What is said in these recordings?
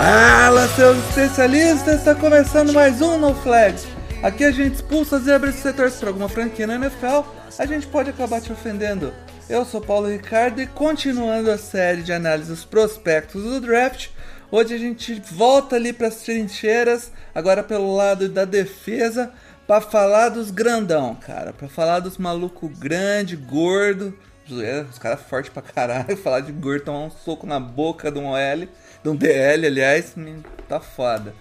Fala, seus especialistas! Está começando mais um No Flags. Aqui a gente expulsa zebras se você torce para alguma franquia na NFL, a gente pode acabar te ofendendo. Eu sou Paulo Ricardo e continuando a série de análise dos prospectos do draft, hoje a gente volta ali para as trincheiras, agora pelo lado da defesa, para falar dos grandão, cara, para falar dos maluco grande, gordo, os caras fortes pra caralho, falar de gordo, tomar um soco na boca de um OL, de um DL, aliás, tá foda.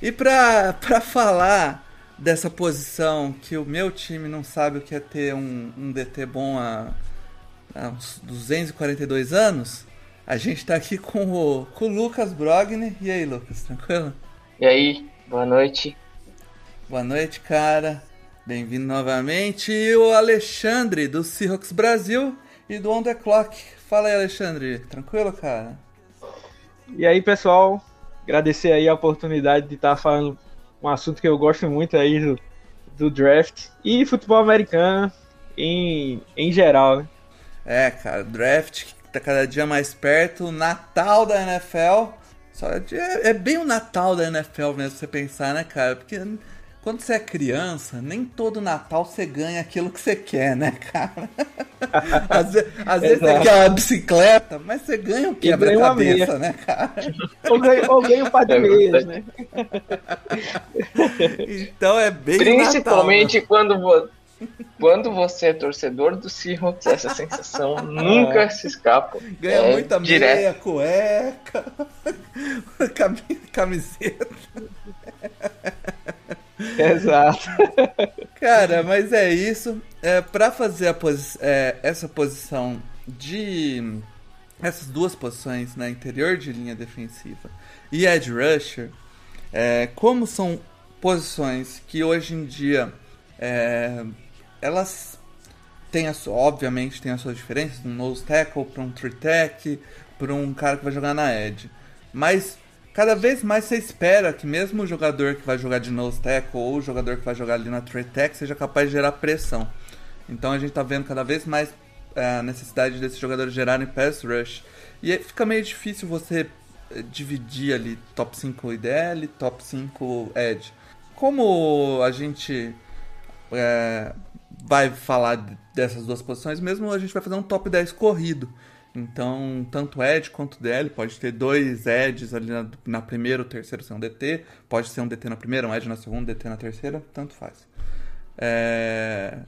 E pra, pra falar dessa posição que o meu time não sabe o que é ter um, um DT bom há, há uns 242 anos, a gente tá aqui com o, com o Lucas Brogni. E aí, Lucas, tranquilo? E aí, boa noite. Boa noite, cara. Bem-vindo novamente. E o Alexandre, do Seahawks Brasil e do On The Clock. Fala aí, Alexandre. Tranquilo, cara? E aí, pessoal, agradecer aí a oportunidade de estar falando um assunto que eu gosto muito aí do, do draft e futebol americano em, em geral, né? É, cara, draft que tá cada dia mais perto, Natal da NFL. Só é, é bem o Natal da NFL mesmo, você pensar, né, cara? Porque quando você é criança, nem todo Natal você ganha aquilo que você quer, né, cara? às ve- às vezes você quer uma bicicleta, mas você ganha um ganha quebra-cabeça, né, cara? Ou ganho, ou ganho um par de É meias, né? Então é bem o Principalmente Natal, quando, vo- quando você é torcedor do Seahawks, essa sensação nunca se escapa. né? Ganha É muita direto. meia, cueca, cami- camiseta. Exato. Cara, mas é isso. É, para fazer posi é, essa posição de. Essas duas posições na interior de linha defensiva e edge rusher, é, como são posições que hoje em dia é, elas têm, a sua, obviamente, tem as suas diferenças, um nose tackle para um tree tech, para um cara que vai jogar na edge. Mas cada vez mais você espera que mesmo o jogador que vai jogar de nose tackle ou o jogador que vai jogar ali na tree tech seja capaz de gerar pressão. Então a gente tá vendo cada vez mais é, a necessidade desses jogadores gerarem pass rush. E fica meio difícil você eh, dividir ali top 5 IDL, top 5 edge. Como a gente é, vai falar dessas duas posições, mesmo a gente vai fazer um top 10 corrido. Então, tanto Edge quanto DL, pode ter dois Edges ali na, na primeira, o terceiro ser um DT, pode ser um DT na primeira, um Edge na segunda, DT na terceira, tanto faz. É,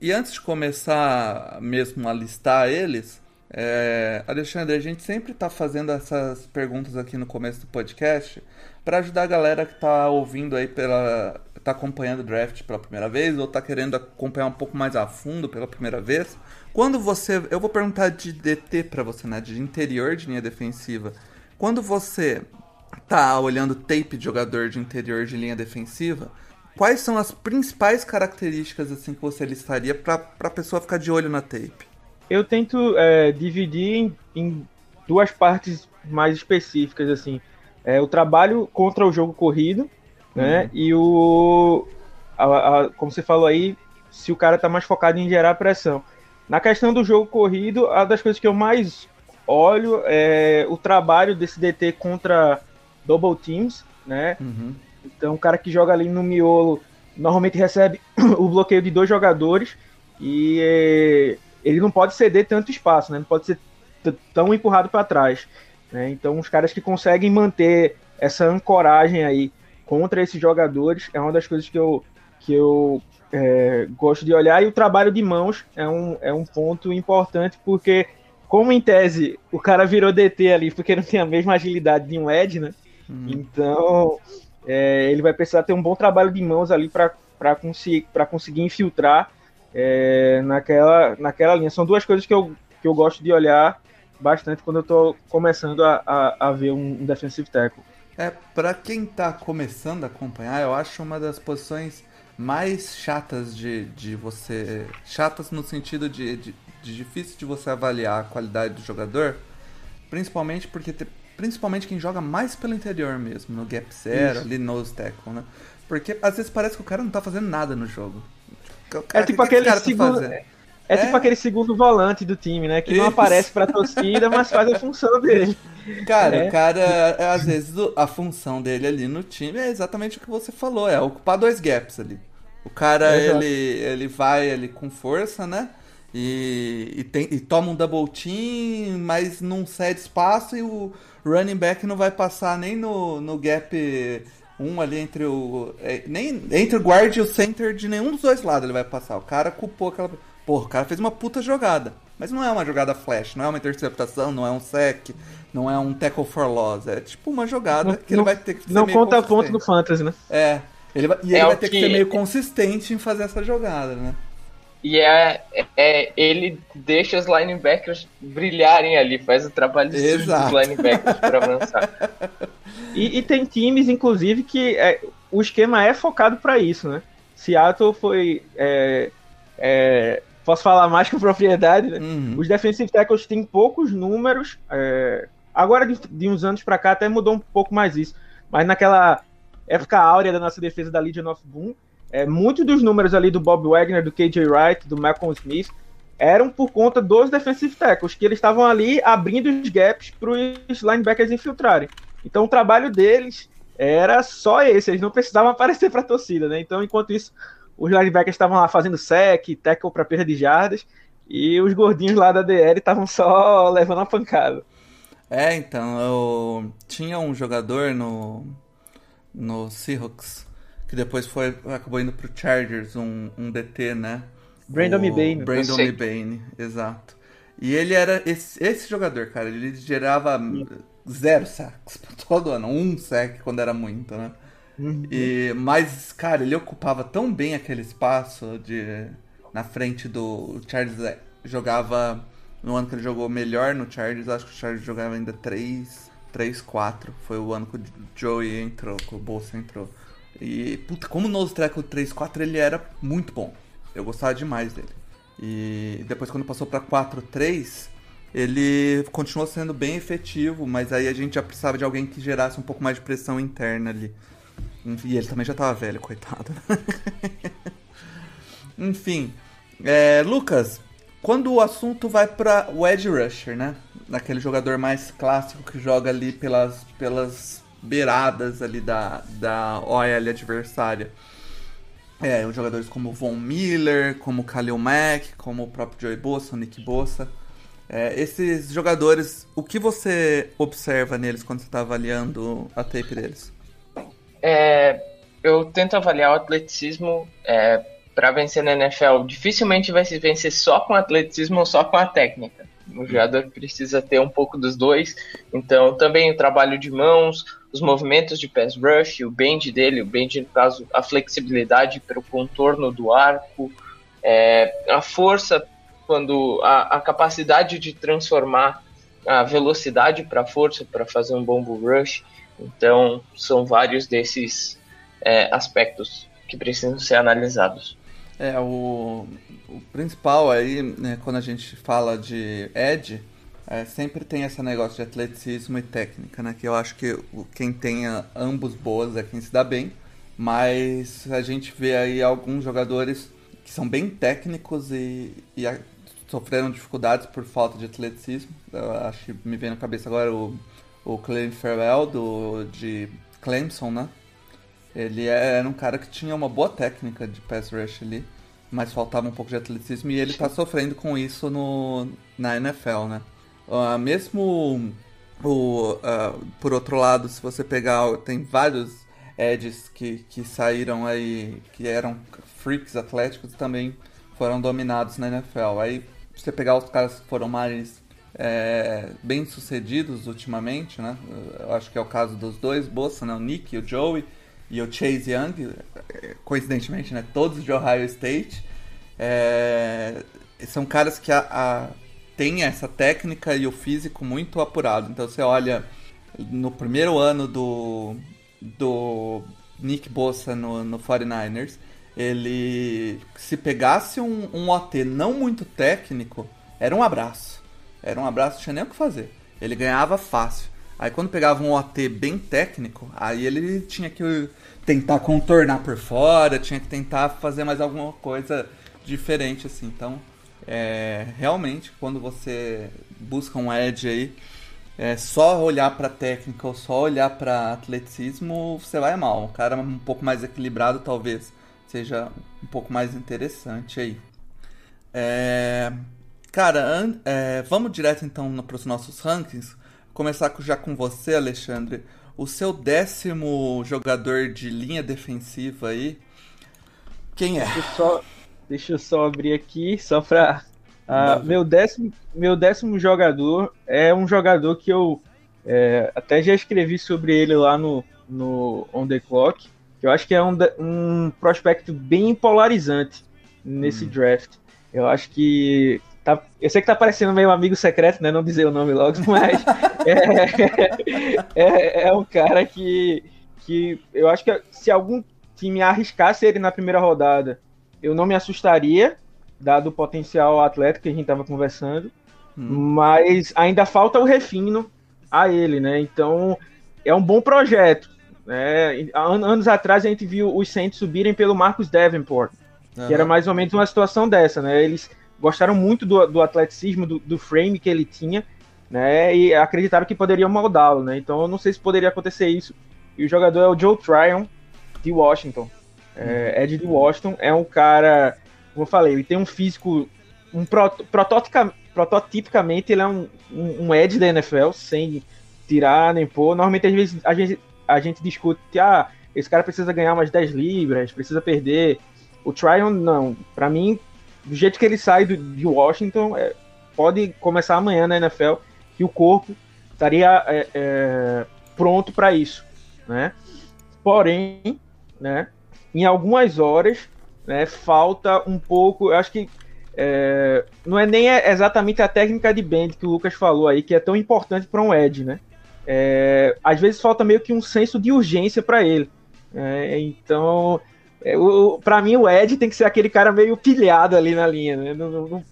E antes de começar mesmo a listar eles, é, Alexandre, a gente sempre está fazendo essas perguntas aqui no começo do podcast para ajudar a galera que está ouvindo aí pela. tá acompanhando o draft pela primeira vez ou está querendo acompanhar um pouco mais a fundo pela primeira vez. Quando você. Eu vou perguntar de DT para você, né? De interior de linha defensiva. Quando você tá olhando tape de jogador de interior de linha defensiva, quais são as principais características assim que você listaria para a pessoa ficar de olho na tape? Eu tento é, dividir em, em duas partes mais específicas, assim. É, o trabalho contra o jogo corrido, né? E o. a- a- como você falou aí, se o cara tá mais focado em gerar pressão. Na questão do jogo corrido, a das coisas que eu mais olho é o trabalho desse DT contra double teams, né? Uhum. Então, o cara que joga ali no miolo normalmente recebe o bloqueio de dois jogadores e eh, ele não pode ceder tanto espaço, né? Não pode ser tão empurrado para trás. né? Então, os caras que conseguem manter essa ancoragem aí contra esses jogadores é uma das coisas que eu, que eu eh, gosto de olhar. E o trabalho de mãos é um, é um ponto importante porque, como em tese o cara virou DT ali porque não tem a mesma agilidade de um Ed, né? Então, é, ele vai precisar ter um bom trabalho de mãos ali para conseguir, conseguir infiltrar é, naquela, naquela linha. São duas coisas que eu, que eu gosto de olhar bastante quando eu tô começando a, a, a ver um, um defensive tackle. É, pra quem tá começando a acompanhar, eu acho uma das posições mais chatas de, de você. Chatas no sentido de, de, de difícil de você avaliar a qualidade do jogador. Principalmente porque. Te, principalmente quem joga mais pelo interior mesmo, no gap zero, Isso. ali no tackle, né? Porque às vezes parece que o cara não tá fazendo nada no jogo. Cara, é tipo aquele tá segundo. Tá é, é, tipo aquele segundo volante do time, né? Que Isso. não aparece pra torcida, mas faz a função dele. Cara, é. o cara, às vezes, a função dele ali no time é exatamente o que você falou, é ocupar dois gaps ali. O cara, ele, ele vai ali com força, né? E, e, tem, e toma um double team, mas não cede espaço e o running back não vai passar nem no, no gap um ali entre o. É, nem entre o guard e o center de nenhum dos dois lados ele vai passar. O cara culpou aquela. Porra, o cara fez uma puta jogada. Mas não é uma jogada flash, não é uma interceptação, não é um sec, não é um tackle for loss. É tipo uma jogada não, que ele vai ter que Não conta ponto no fantasy, né? É. Ele vai, e é ele vai ter que... que ser meio consistente em fazer essa jogada, né? E é, é, ele deixa os linebackers brilharem ali, faz o trabalho dos linebackers para avançar. E, e, tem times, inclusive, que é, o esquema é focado para isso, né? Seattle foi é, é, posso falar mais com propriedade, né? Uhum. Os defensive tackles têm poucos números. É... Agora, de, de, uns anos para cá, até mudou um pouco mais isso. Mas naquela época áurea da nossa defesa da Legion of Boom, é, muitos dos números ali do Bob Wagner, do KJ Wright, do Malcolm Smith, eram por conta dos defensive tackles, que eles estavam ali abrindo os gaps para os linebackers infiltrarem. Então o trabalho deles era só esse, eles não precisavam aparecer para a torcida, né? Então, enquanto isso, os linebackers estavam lá fazendo sec, tackle para perda de jardas, e os gordinhos lá da DL estavam só levando a pancada. É, então, eu tinha um jogador no, no Seahawks que depois foi acabou indo pro Chargers, um, um DT, né? Brandon Mebane. Brandon Mebane, exato. E ele era esse, esse jogador, cara, ele gerava zero sacks todo ano, um sack quando era muito, né? Uhum. E, mas, cara, ele ocupava tão bem aquele espaço de na frente do Charles é, jogava no ano que ele jogou melhor no Chargers, acho que o Chargers jogava ainda 3 3 4, foi o ano que o Joey entrou, que o Bolsa entrou. E puta, como no Treco 3 4 ele era muito bom. Eu gostava demais dele. E depois quando passou para 4 3, ele continuou sendo bem efetivo, mas aí a gente já precisava de alguém que gerasse um pouco mais de pressão interna ali. E ele também já tava velho, coitado. Enfim. É, Lucas, quando o assunto vai para o Edge Rusher, né? Naquele jogador mais clássico que joga ali pelas, pelas beiradas ali da, da OL adversária. É, jogadores como Von Miller, como Khalil Mack, como o próprio Joey Bosa, o Nick Bosa. É, esses jogadores, o que você observa neles quando você está avaliando a tape deles? é, eu tento avaliar o atleticismo é, para vencer na NFL. Dificilmente vai se vencer só com atleticismo ou só com a técnica. O jogador precisa ter um pouco dos dois. Então, também o trabalho de mãos, os movimentos de pass rush, o bend dele, o bend, no caso, a flexibilidade para o contorno do arco, é, a força, quando a, a capacidade de transformar a velocidade para força para fazer um bom bull rush. Então, são vários desses é, aspectos que precisam ser analisados. É, o, o principal aí, né, quando a gente fala de Ed, é, sempre tem esse negócio de atleticismo e técnica, né? Que eu acho que quem tenha ambos boas é quem se dá bem. Mas a gente vê aí alguns jogadores que são bem técnicos e, e a, sofreram dificuldades por falta de atleticismo. Eu acho que me vem na cabeça agora o o Clem Farrell do, de Clemson, né? Ele é, era um cara que tinha uma boa técnica de pass rush ali, mas faltava um pouco de atleticismo e ele tá sofrendo com isso no, na NFL, né? Uh, mesmo o, uh, por outro lado, se você pegar, tem vários edges que, que saíram aí, que eram freaks atléticos também foram dominados na NFL. Aí você pegar os caras que foram mais é, bem sucedidos ultimamente, né? Eu acho que é o caso dos dois, Bossa, né? o Nick, o Joey e o Chase Young, coincidentemente, né? Todos de Ohio State. É, são caras que a, a, tem essa técnica e o físico muito apurado. Então você olha no primeiro ano do, do Nick Bossa no, no 49ers, ele se pegasse um, um OT não muito técnico, era um abraço. Era um abraço, não tinha nem o que fazer. Ele ganhava fácil. Aí quando pegava um OT bem técnico, aí ele tinha que tentar contornar por fora, tinha que tentar fazer mais alguma coisa diferente assim. Então, é, realmente quando você busca um edge aí, é, só olhar para técnica ou só olhar para atleticismo, você vai mal. Um cara um pouco mais equilibrado talvez seja um pouco mais interessante aí. É, cara, é, vamos direto então para os nossos rankings. Começar já com você, Alexandre. O seu décimo jogador de linha defensiva aí, quem é? Deixa eu só, deixa eu só abrir aqui, só para ah, meu, décimo, meu décimo jogador é um jogador que eu é, até já escrevi sobre ele lá no, no On The Clock, que eu acho que é um, um prospecto bem polarizante nesse hum. draft. Eu acho que. Tá, eu sei que tá parecendo meio amigo secreto, né? Não dizer o nome logo, mas é, é, é um cara que, que eu acho que se algum time arriscasse ele na primeira rodada, eu não me assustaria, dado o potencial atlético que a gente estava conversando, hum. mas ainda falta o refino a ele, né? Então é um bom projeto. Né? Anos atrás a gente viu os Saints subirem pelo Marcus Davenport, uhum. que era mais ou menos uma situação dessa, né? Eles gostaram muito do, do atleticismo, do, do frame que ele tinha, né? E acreditaram que poderiam moldá-lo, né? Então eu não sei se poderia acontecer isso. E o jogador é o Joe Tryon, de Washington. É, Ed de Washington é um cara como eu falei, ele tem um físico. Um prot, prototipicamente, ele é um, um, um edge da NFL, sem tirar nem pôr. Normalmente, às vezes, a gente, a gente discute, ah, esse cara precisa ganhar umas 10 libras, precisa perder. O Tryon, não. Para mim, do jeito que ele sai do, de Washington, é, pode começar amanhã na NFL, que o corpo estaria é, é, pronto para isso, né? Porém, né, em algumas horas, né, falta um pouco, eu acho que é, não é nem exatamente a técnica de bend que o Lucas falou aí, que é tão importante para um Ed, né? É, às vezes falta meio que um senso de urgência para ele. É, então, para mim, o Ed tem que ser aquele cara meio pilhado ali na linha. Né? Não, não,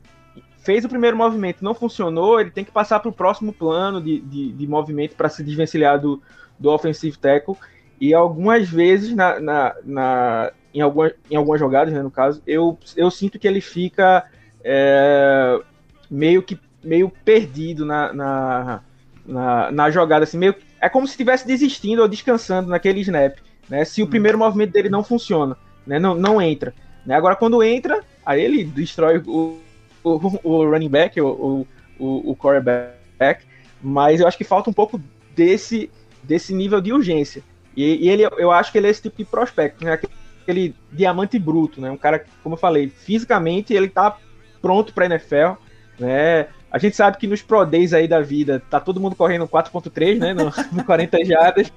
fez o primeiro movimento, não funcionou, ele tem que passar para o próximo plano de, de, de movimento para se desvencilhar do, do offensive tackle. E algumas vezes na, na, na em, alguma, em algumas jogadas, né, no caso, eu, eu sinto que ele fica é, meio que meio perdido na, na, na, na, jogada, assim, meio, é como se estivesse desistindo ou descansando naquele snap, né, se o hum. primeiro movimento dele não funciona, né, não, não entra. Né, agora, quando entra, aí ele destrói o, o, o running back, o, o, o quarterback, mas eu acho que falta um pouco desse, desse nível de urgência. E, e, ele, eu acho que ele é esse tipo de prospecto, né? aquele diamante bruto, né? Um cara, como eu falei, fisicamente ele tá pronto para NFL, né? A gente sabe que nos Pro Days aí da vida tá todo mundo correndo 4.3, né? No, no 40 jardas.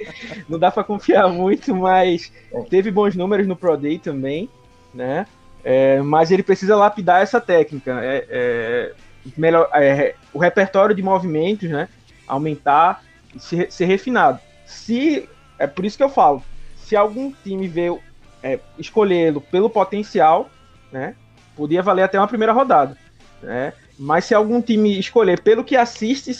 Não dá para confiar muito, mas teve bons números no Pro Day também, né? É, mas ele precisa lapidar essa técnica. É, é, melhor, é, o repertório de movimentos, né? Aumentar e ser, ser refinado. Se é por isso que eu falo, se algum time vê é, escolhê-lo pelo potencial, né? Podia valer até uma primeira rodada, né? Mas se algum time escolher pelo que assiste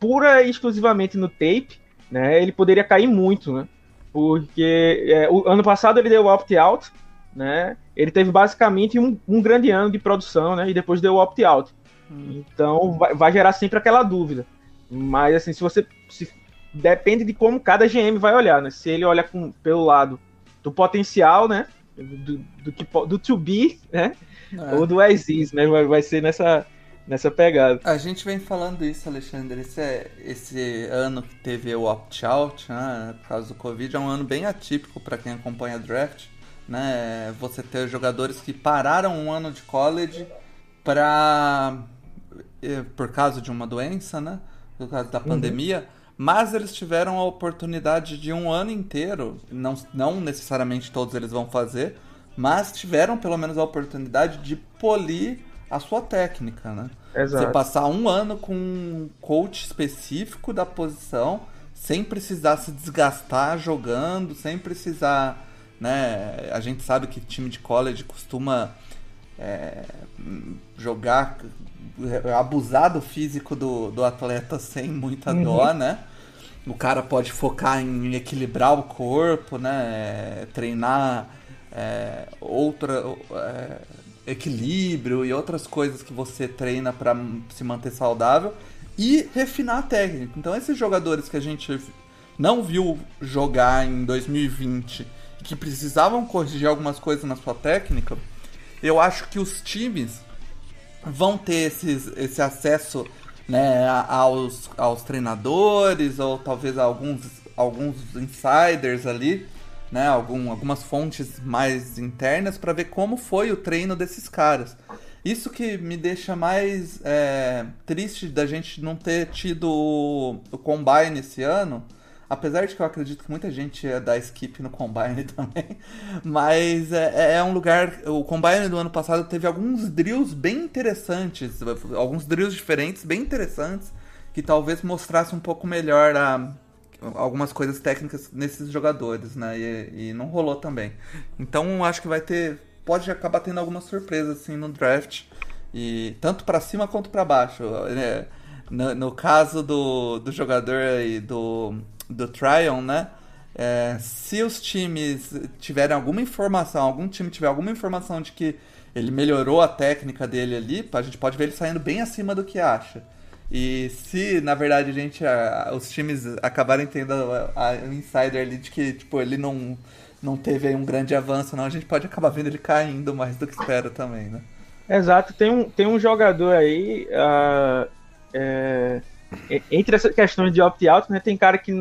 pura e exclusivamente no tape, né? Ele poderia cair muito, né? Porque é, o ano passado ele deu opt-out, né? Ele teve basicamente um, um, grande ano de produção, né? E depois deu opt-out. Hum. Então vai, vai, gerar sempre aquela dúvida. Mas assim, se você se, depende de como cada GM vai olhar, né? Se ele olha com, pelo lado do potencial, né? Do, do, do to be, né? É. Ou do as is, né? Vai, vai ser nessa, nessa pegada. A gente vem falando isso, Alexandre. Esse, é, esse ano que teve o opt-out, né, por causa do Covid, é um ano bem atípico para quem acompanha draft. Né? Você ter jogadores que pararam um ano de college para eh, por causa de uma doença, né? Por causa da uhum. pandemia mas eles tiveram a oportunidade de um ano inteiro, não, não necessariamente todos eles vão fazer, mas tiveram pelo menos a oportunidade de polir a sua técnica, né? Exato. Você passar um ano com um coach específico da posição, sem precisar se desgastar jogando, sem precisar, né? A gente sabe que time de college costuma é, jogar, abusar do físico do, do atleta sem muita Uhum. dó, né? O cara pode focar em equilibrar o corpo, né? Treinar é, outra é, equilíbrio e outras coisas que você treina para se manter saudável e refinar a técnica. Então esses jogadores que a gente não viu jogar em 2020 e que precisavam corrigir algumas coisas na sua técnica, eu acho que os times vão ter esses, esse acesso né, aos, aos treinadores ou talvez alguns, alguns insiders ali, né, algum, algumas fontes mais internas para ver como foi o treino desses caras. Isso que me deixa mais é, triste da gente não ter tido o, Combine esse ano, apesar de que eu acredito que muita gente ia dar skip no Combine também, mas é, é um lugar. O Combine do ano passado teve alguns drills bem interessantes, alguns drills diferentes, bem interessantes, que talvez mostrasse um pouco melhor a, algumas coisas técnicas nesses jogadores, né? E, e não rolou também. Então acho que vai ter. Pode acabar tendo algumas surpresas assim no draft. E tanto para cima quanto para baixo. né? No, no caso do, do jogador aí do, do Tryon, né? É, se os times tiverem alguma informação, algum time tiver alguma informação de que ele melhorou a técnica dele ali, a gente pode ver ele saindo bem acima do que acha. E se, na verdade, a gente, a- os times acabarem tendo um insider ali de que, tipo, ele não, não teve aí um grande avanço, não, a gente pode acabar vendo ele caindo mais do que espera também, né? Exato, tem um, tem um jogador aí. ah, é, entre essas questões de opt-out, né, tem cara que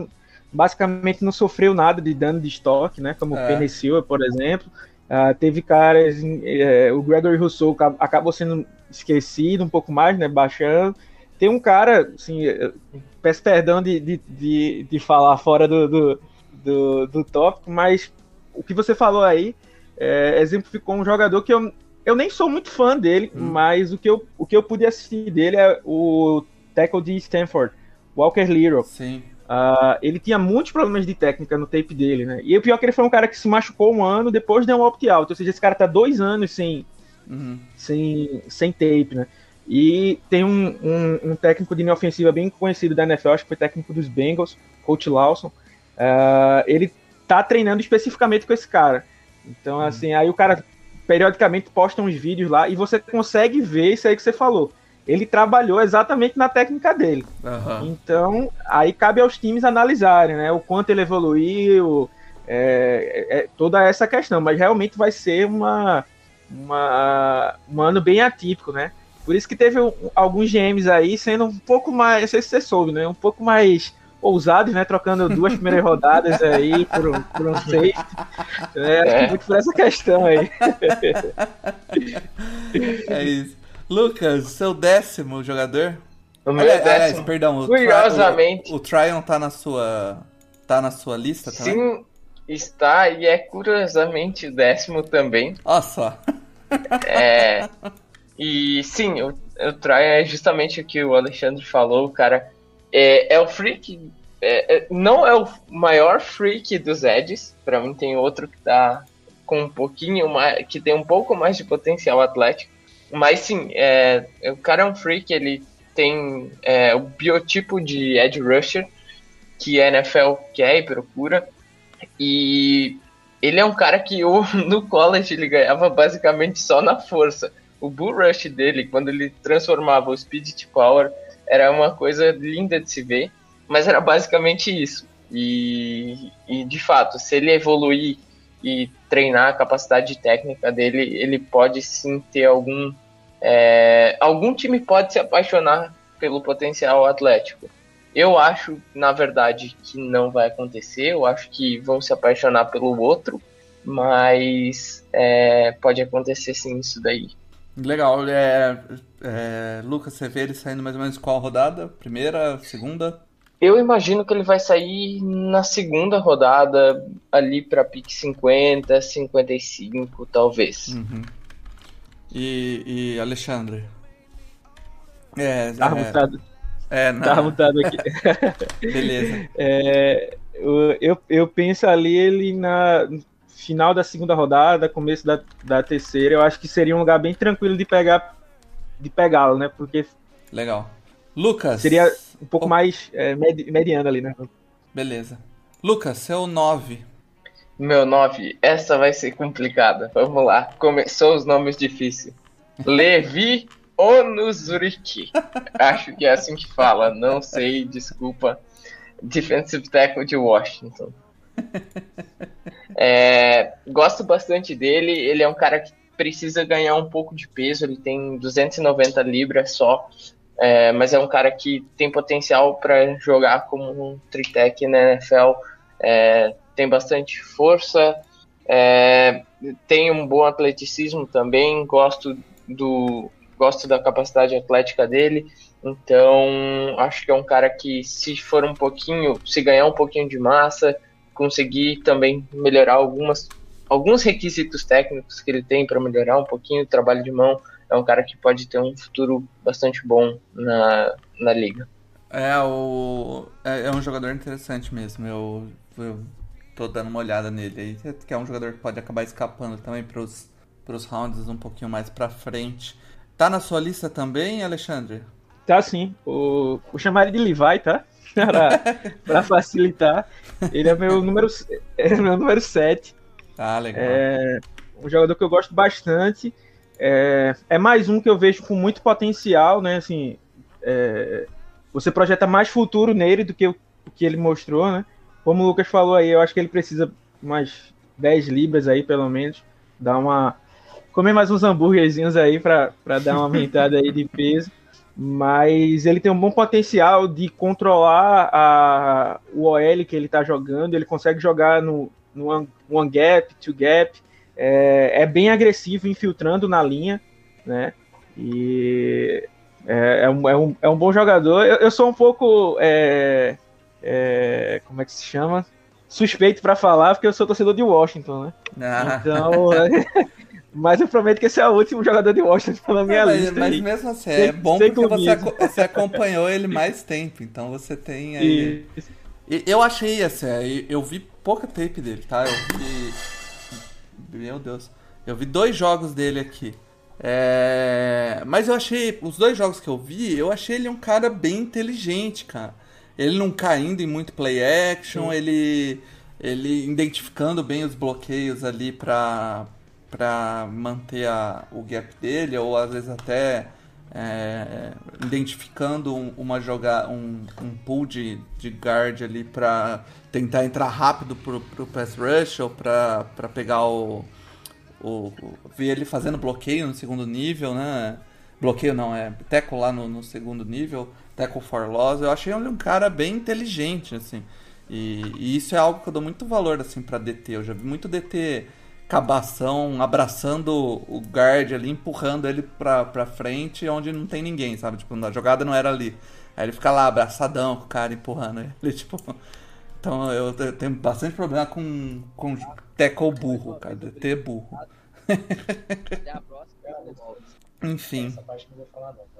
basicamente não sofreu nada de dano de estoque, né? Como É. o Penny Silva, por exemplo. Ah, teve caras. é, o Gregory Rousseau ca- acabou sendo esquecido um pouco mais, né? Baixando. Tem um cara, assim, eu peço perdão de, de, de, de falar fora do, do, do, do tópico, mas o que você falou aí é, exemplificou um jogador que eu, eu nem sou muito fã dele, Hum. mas o que, eu, o que eu pude assistir dele é o tackle de Stanford, Walker Little. Sim. Ah, ele tinha muitos problemas de técnica no tape dele, né? E o pior é que ele foi um cara que se machucou um ano depois de um opt-out. Ou seja, esse cara tá dois anos sem, Uhum. sem, sem tape, né? E tem um, um, um técnico de linha ofensiva bem conhecido da NFL, acho que foi técnico dos Bengals, Coach Lawson. Ah, ele tá treinando especificamente com esse cara. Então, assim, aí o cara periodicamente posta uns vídeos lá e você consegue ver isso aí que você falou. Ele trabalhou exatamente na técnica dele. Aham. Então, aí cabe aos times analisarem, né? O quanto ele evoluiu, é- é toda essa questão. Mas realmente vai ser uma, uma, um ano bem atípico, né? Por isso que teve um- alguns GMs aí sendo um pouco mais, não sei se você soube, né? Um pouco mais ousados, né? Trocando duas primeiras rodadas aí por, um- por um safety. É, acho que É. muito por essa questão aí. É isso. Lucas, seu décimo jogador? O meu Aliás, aliás, décimo. perdão, o, Tri- Curiosamente. o, o Tryon tá na sua. tá na sua lista também? Sim, está e é curiosamente o décimo também. Olha só. É, e sim, o, o é justamente o que o Alexandre falou, cara. É, é o freak. é- é- não é o maior freak dos Eds. Pra mim tem outro que tá com um pouquinho mais. que tem um pouco mais de potencial atlético. Mas sim, é, o cara é um freak, ele tem é, o biotipo de edge rusher que a NFL quer e procura. E ele é um cara que no college ele ganhava basicamente só na força. O bull rush dele, quando ele transformava o speed to power, era uma coisa linda de se ver, mas era basicamente isso. E, e de fato, se ele evoluir e treinar a capacidade técnica dele, ele pode sim ter algum. é, algum time pode se apaixonar pelo potencial atlético. Eu acho, na verdade, que não vai acontecer. Eu acho que vão se apaixonar pelo outro, mas é, pode acontecer sim isso daí. Legal. É, é, Lucas, você vê ele saindo mais ou menos qual rodada? Primeira, segunda? Eu imagino que ele vai sair na segunda rodada, ali para pique 50, 55, talvez. Uhum. E, e Alexandre? É, Tava é, mutado. é, não, Tava mutado aqui. beleza. É, eu, eu, eu penso ali ele na final da segunda rodada, começo da, da terceira. Eu acho que seria um lugar bem tranquilo de pegar de pegá-lo, né? Porque Legal. Lucas. seria um pouco Oh. mais é, medi- mediano ali, né? Beleza. Lucas, seu 9. Meu 9, essa vai ser complicada. Vamos lá, começou os nomes difíceis. Levi Onuzuriki. Acho que é assim que fala, não sei, desculpa. Defensive tackle de Washington. É, gosto bastante dele, ele é um cara que precisa ganhar um pouco de peso, ele tem 290 libras só, é, mas é um cara que tem potencial para jogar como um tritec na NFL. É, tem bastante força, é, tem um bom atleticismo também, gosto do gosto da capacidade atlética dele, então acho que é um cara que se for um pouquinho, se ganhar um pouquinho de massa, conseguir também melhorar algumas alguns requisitos técnicos que ele tem para melhorar um pouquinho o trabalho de mão, é um cara que pode ter um futuro bastante bom na, na liga. É, o... é, é um jogador interessante mesmo. Eu, eu tô dando uma olhada nele aí. Que é um jogador que pode acabar escapando também pros, pros rounds um pouquinho mais pra frente. Tá na sua lista também, Alexandre? Tá sim. O, vou chamar ele de Levi, tá? Pra facilitar. Ele é meu número, é meu número 7. Ah, legal. É um jogador que eu gosto bastante. É, é mais um que eu vejo com muito potencial, né? Assim, é, você projeta mais futuro nele do que o, o que ele mostrou, né? Como o Lucas falou aí, eu acho que ele precisa umas 10 libras aí, pelo menos. Dar uma. Comer mais uns hambúrguerzinhos aí pra dar uma aumentada aí de peso. Mas ele tem um bom potencial de controlar a, o OL que ele tá jogando. Ele consegue jogar no, no one, one gap, two gap. É, é bem agressivo, infiltrando na linha, né? E é, é um, é, um, é um bom jogador. Eu, eu sou um pouco. É, é, como é que se chama? Suspeito para falar, porque eu sou torcedor de Washington, né? Ah. Então. mas eu prometo que esse é o último jogador de Washington na minha mas, lista. mas aí. mesmo assim, é bom porque você, aco- você acompanhou ele mais tempo. Então você tem aí. Eu achei assim, é, eu vi pouca tape dele, tá? Eu vi. Meu Deus. Eu vi dois jogos dele aqui. É, Mas eu achei. Os dois jogos que eu vi, eu achei ele um cara bem inteligente, cara. Ele não caindo em muito play action, ele. Ele identificando bem os bloqueios ali pra, pra manter a, o gap dele, ou às vezes até é, identificando um, uma joga, um, um pool de, de guard ali pra tentar entrar rápido pro, pro pass rush ou pra pegar o, o, o- ver ele fazendo bloqueio no segundo nível, né? Bloqueio não, é tackle lá no, no segundo nível, tackle for loss. Eu achei ele um cara bem inteligente, assim. E, e isso é algo que eu dou muito valor, assim, pra DT. Eu já vi muito DT cabação, abraçando o guard ali, empurrando ele pra, pra frente, onde não tem ninguém, sabe? Tipo, a jogada não era ali. Aí ele fica lá, abraçadão com o cara, empurrando ele, tipo... Então eu, eu tenho bastante problema com, com tackle burro, cara, DT burro. Enfim.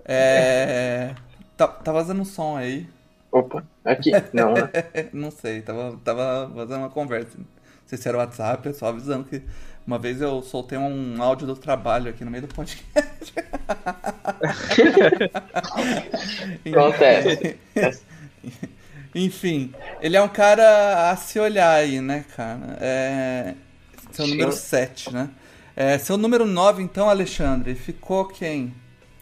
É... Tá, tá vazando som aí. Opa, aqui, não, né? Não sei, tava, tava fazendo uma conversa. Sei se era o WhatsApp, é só avisando que uma vez eu soltei um áudio do trabalho aqui no meio do podcast. Acontece. Enfim, ele é um cara a se olhar aí, né, cara? É... Seu Sim. número 7, né? É, seu número 9, então, Alexandre, ficou quem?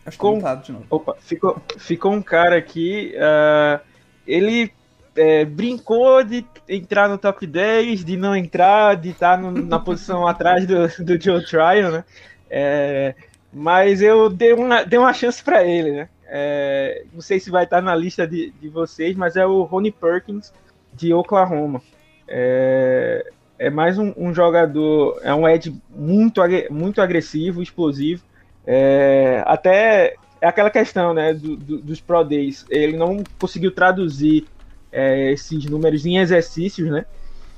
Acho que Com- mutado de novo. Opa, ficou, ficou um cara aqui. ah, ele é, brincou de entrar no top 10, de não entrar, de estar no- na posição atrás do, do Joe Tryon, né? É, mas eu dei uma, dei uma chance para ele, né? É, não sei se vai estar na lista de, de vocês, mas é o Ronnie Perkins de Oklahoma. É, é mais um, um jogador, é um edge muito, muito agressivo, explosivo. É, até é aquela questão né, do- do- dos Pro Days. Ele não conseguiu traduzir é, esses números em exercícios, né?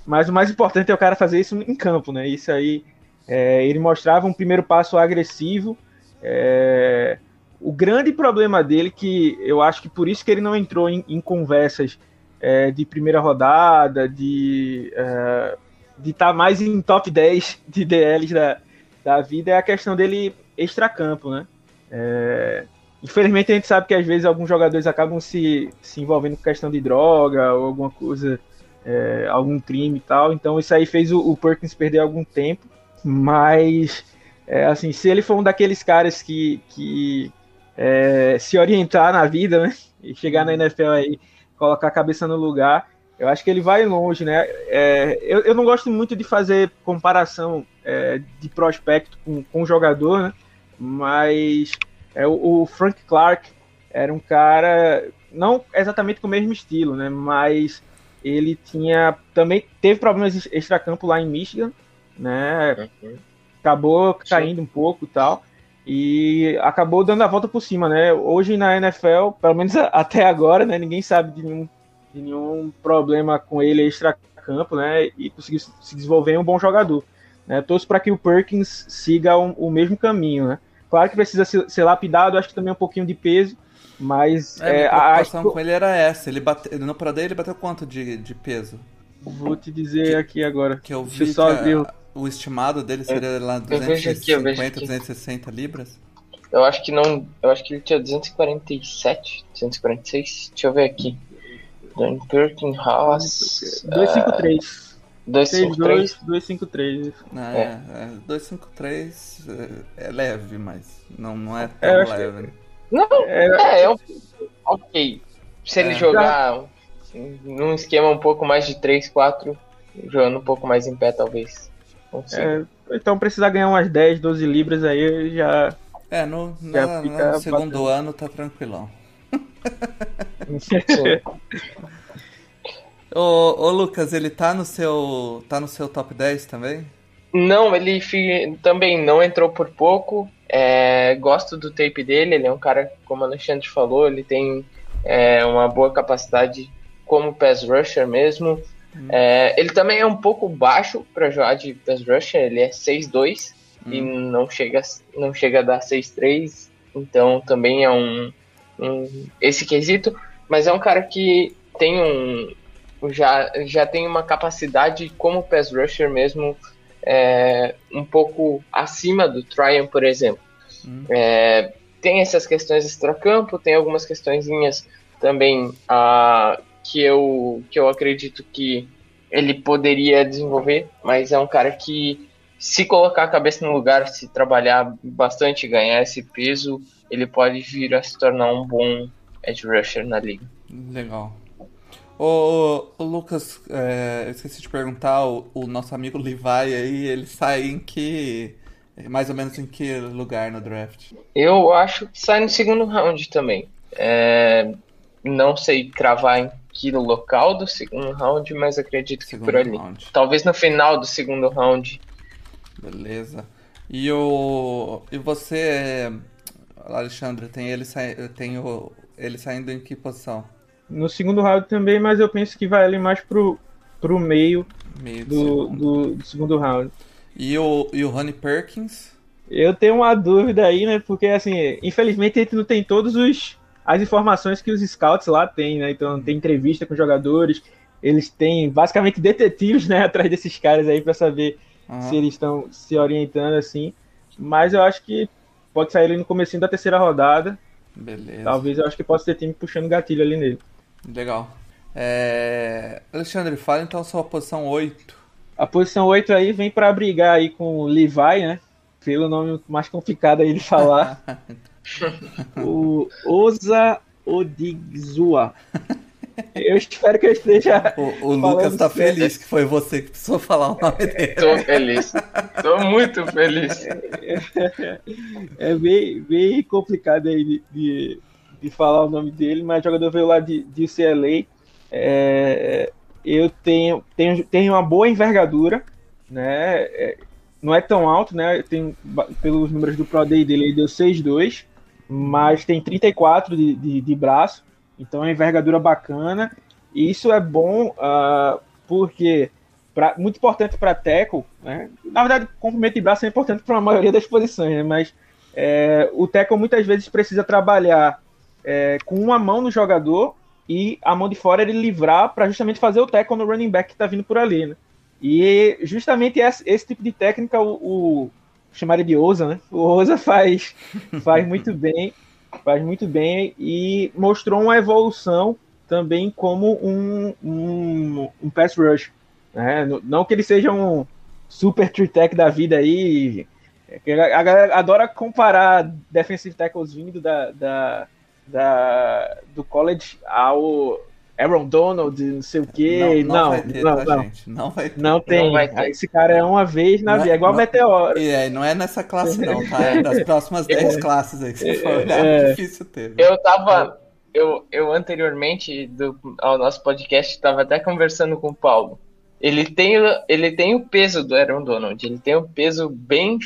Mas o mais importante é o cara fazer isso em campo, né? Isso aí, é, ele mostrava um primeiro passo agressivo, É, o grande problema dele, que eu acho que por isso que ele não entrou em, em conversas é, de primeira rodada, de é, estar tá mais em top 10 de DLs da, da vida, é a questão dele extracampo, né? É, infelizmente a gente sabe que às vezes alguns jogadores acabam se, se envolvendo com questão de droga ou alguma coisa, é, algum crime e tal, então isso aí fez o, o Perkins perder algum tempo, mas é, assim, se ele for um daqueles caras que, que é, se orientar na vida, né? E chegar na NFL aí, colocar a cabeça no lugar, eu acho que ele vai longe, né? É, eu, eu não gosto muito de fazer comparação é, de prospecto com, com jogador, né? Mas é, o, o, Frank Clark era um cara, não exatamente com o mesmo estilo, né? Mas ele tinha também teve problemas extracampo lá em Michigan, né? Uhum acabou caindo um pouco e tal. E acabou dando a volta por cima, né? Hoje na NFL, pelo menos até agora, né? Ninguém sabe de nenhum, de nenhum problema com ele extra-campo, né? E conseguiu se desenvolver em um bom jogador. Né? Torço para que o Perkins siga o, o, mesmo caminho, né? Claro que precisa ser, ser, lapidado, acho que também um pouquinho de peso, mas... É, é, a preocupação a... com ele era essa. Ele bate... No Pro Day ele bateu quanto de, de peso? Vou te dizer que, aqui agora. Que eu vi só que a, o estimado dele seria lá 250, aqui, 260 libras? Eu acho que não. Eu acho que ele tinha 247, 246. Deixa eu ver aqui. Dan Perkin Haas. 253. 253? 253. Ah, é, é, 253 é, é leve, mas não, não é tão é, leve. Que... Não, é, é, é ok. Se ele é. jogar num esquema um pouco mais de 3, 4, jogando um pouco mais em pé, talvez. É, então precisar ganhar umas 10, 12 libras aí já. É, no, já no segundo ano tá tranquilão. ô, ô Lucas, ele tá no seu. tá no seu top 10 também? Não, ele também não entrou por pouco. É, gosto do tape dele, ele é um cara, como o Alexandre falou, ele tem é, uma boa capacidade como pass rusher mesmo. Hum. É, ele também é um pouco baixo para jogar de pass rusher, ele é 6'2 hum. e não chega, não chega a dar 6'3, então também é um, um, esse quesito, mas é um cara que tem um já, já tem uma capacidade como pass rusher mesmo é, um pouco acima do Tryon, por exemplo. Hum. É, tem essas questões extra-campo, tem algumas questõezinhas também a uh, que eu, que eu acredito que ele poderia desenvolver, mas é um cara que, se colocar a cabeça no lugar, se trabalhar bastante, ganhar esse peso, ele pode vir a se tornar um bom edge rusher na liga. Legal. Ô, ô Lucas, é, eu esqueci de perguntar, o, o, nosso amigo Levi aí, ele sai em que. Mais ou menos em que lugar no draft? Eu acho que sai no segundo round também. É, não sei cravar em que local do segundo round, mas acredito segundo que por ali. Round. Talvez no final do segundo round. Beleza. E o e você, Alexandre, tem ele sa... tem o... ele saindo em que posição? No segundo round também, mas eu penso que vai ali mais pro pro meio, meio do, do, segundo. Do, do, segundo round. E o e o Ronnie Perkins? Eu tenho uma dúvida aí, né? Porque assim, infelizmente a gente não tem todos os as informações que os scouts lá têm, né? Então tem entrevista com jogadores, eles têm basicamente detetives, né, atrás desses caras aí para saber uhum. se eles estão se orientando assim. Mas eu acho que pode sair ali no começo da terceira rodada. Beleza. Talvez eu acho que possa ter time puxando gatilho ali nele. Legal. É... Alexandre, fala então sua posição 8. A posição 8 aí vem para brigar aí com o Levi, né? Pelo nome mais complicado aí de falar. o Oza Odigzua. Eu espero que eu esteja. O, o Lucas tá certo. feliz que foi você que precisou falar o nome dele. Tô feliz. Tô muito feliz. É, é bem, bem complicado aí de, de, de, falar o nome dele, mas jogador veio lá de, de CLA. É, eu tenho, tenho, tenho uma boa envergadura, né? É, não é tão alto, né? Tem, pelos números do Pro Day dele, ele deu 6'2 mas tem 34 de, de, de braço, então é envergadura bacana. E isso é bom uh, porque pra, muito importante para teco, né? Na verdade, comprimento de braço é importante para a maioria das posições, né? Mas é, o tackle muitas vezes precisa trabalhar é, com uma mão no jogador e a mão de fora ele livrar para justamente fazer o tackle no running back que está vindo por ali, né? E justamente esse, esse tipo de técnica o, o chamaria de Oza, né? O Oza faz, faz muito bem, faz muito bem e mostrou uma evolução também como um, um, um pass rush. Né? Não que ele seja um super tree tech da vida aí. A galera adora comparar defensive tackles vindo da, da, da do college ao Aaron Donald, não sei o quê. Não, não, não, ter, não, tá, não. não, vai ter. Não tem. Não vai ter. Esse cara é uma vez na vida, é igual não, Meteoro. É, não é nessa classe, não, tá? É das próximas 10 é, é, aí que você for olhar, é, difícil ter. Eu tava. Eu, eu anteriormente do, ao nosso podcast estava até conversando com o Paulo. Ele tem, ele tem o peso do Aaron Donald, ele tem o peso bem,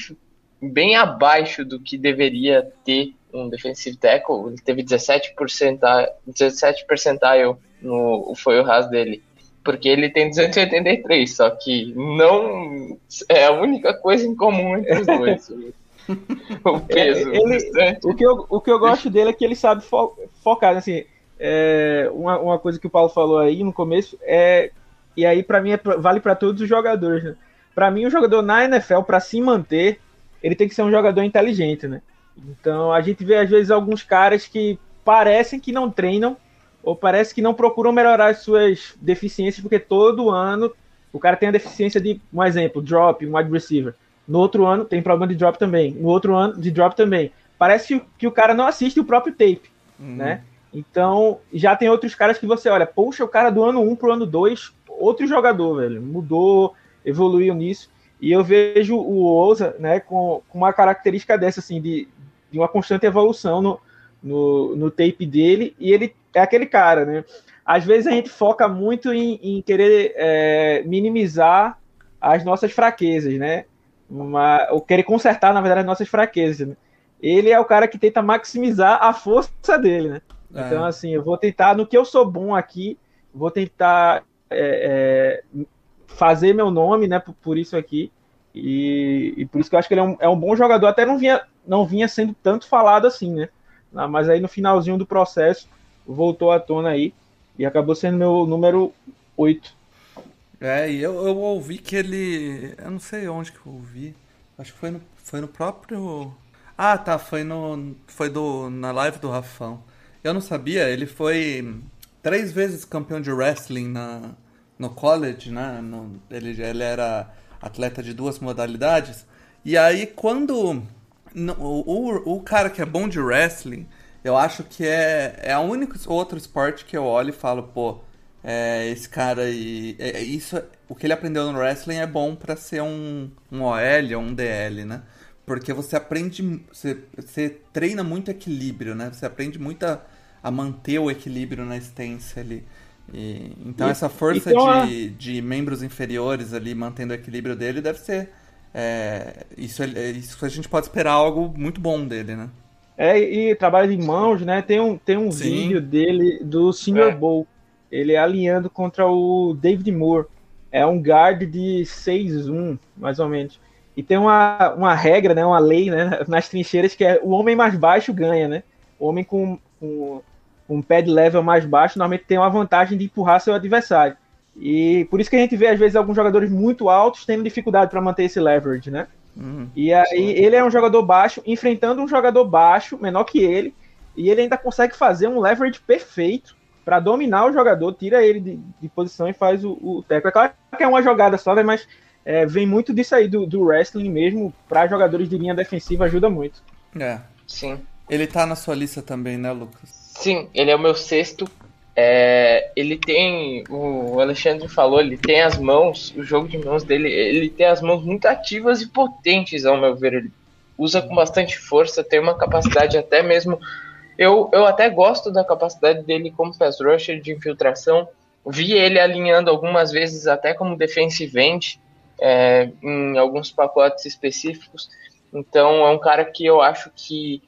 bem abaixo do que deveria ter um defensive tackle. Ele teve 17%, 17 percentile no foi o RAS dele. Porque ele tem 283, só que não é a única coisa em comum entre os dois. o peso. Ele, o, que eu, o que eu gosto dele é que ele sabe fo focar. Assim, é, uma, uma coisa que o Paulo falou aí no começo é. E aí, para mim, é, vale para todos os jogadores. Né? Para mim, o jogador na NFL, para se manter, ele tem que ser um jogador inteligente. Né? Então, a gente vê às vezes alguns caras que parecem que não treinam, ou parece que não procuram melhorar as suas deficiências, porque todo ano o cara tem a deficiência de, um exemplo, drop, um wide receiver. No outro ano tem problema de drop também. No outro ano de drop também. Parece que o cara não assiste o próprio tape, uhum. né? Então, já tem outros caras que você olha, poxa, o cara do ano 1 pro ano 2, outro jogador, velho. Mudou, evoluiu nisso. E eu vejo o Ousa, né, com, com uma característica dessa, assim, de, uma constante evolução no, no, no tape dele. E ele é aquele cara, né? Às vezes a gente foca muito em, em querer é, minimizar as nossas fraquezas, né? Uma, ou querer consertar, na verdade, as nossas fraquezas. Né? Ele é o cara que tenta maximizar a força dele, né? É. Então, assim, eu vou tentar, no que eu sou bom aqui, vou tentar é, é, fazer meu nome, né, por, por isso aqui. E, e, por isso que eu acho que ele é um, é um bom jogador. Até não vinha, não vinha sendo tanto falado assim, né? Mas aí no finalzinho do processo voltou à tona aí e acabou sendo meu número 8. É, e eu, eu ouvi que ele. Eu não sei onde que eu ouvi. Acho que foi no, foi no próprio. Ah, tá, foi no. Foi do, na live do Rafão. Eu não sabia, ele foi três vezes campeão de wrestling na, no college, né? No, ele, ele era atleta de duas modalidades. E aí, quando. No, o, o cara que é bom de wrestling, eu acho que é, é o único outro esporte que eu olho e falo, pô, é, esse cara aí. É, é, isso, o que ele aprendeu no wrestling é bom para ser um, um OL ou um DL, né? Porque você aprende. Você, você treina muito equilíbrio, né? Você aprende muito a, a manter o equilíbrio na estência ali. E, então, e, essa força então, de, de membros inferiores ali mantendo o equilíbrio dele deve ser. É, isso, é, isso a gente pode esperar algo muito bom dele, né? É, e trabalho de mãos, né? Tem um, tem um vídeo dele do Senior é. Bowl ele é alinhando contra o David Moore. É um guard de 6-1, mais ou menos. E tem uma, uma regra, né, uma lei né, nas trincheiras que é o homem mais baixo ganha, né? O homem com, com um pad level mais baixo normalmente tem uma vantagem de empurrar seu adversário. E por isso que a gente vê, às vezes, alguns jogadores muito altos tendo dificuldade para manter esse leverage, né? Uhum. E aí ele é um jogador baixo, enfrentando um jogador baixo, menor que ele, e ele ainda consegue fazer um leverage perfeito para dominar o jogador, tira ele de, de posição e faz o, o teco. É claro que é uma jogada só, né, mas é, vem muito disso aí do, do wrestling mesmo, para jogadores de linha defensiva ajuda muito. É. Sim. Ele tá na sua lista também, né, Lucas? Sim, ele é o meu sexto. É, ele tem, o Alexandre falou, ele tem as mãos, o jogo de mãos dele, ele tem as mãos muito ativas e potentes, ao meu ver. Ele usa com bastante força, tem uma capacidade até mesmo eu, eu até gosto da capacidade dele como pass rusher de infiltração. Vi ele alinhando algumas vezes até como defensive end é, em alguns pacotes específicos. Então é um cara que eu acho que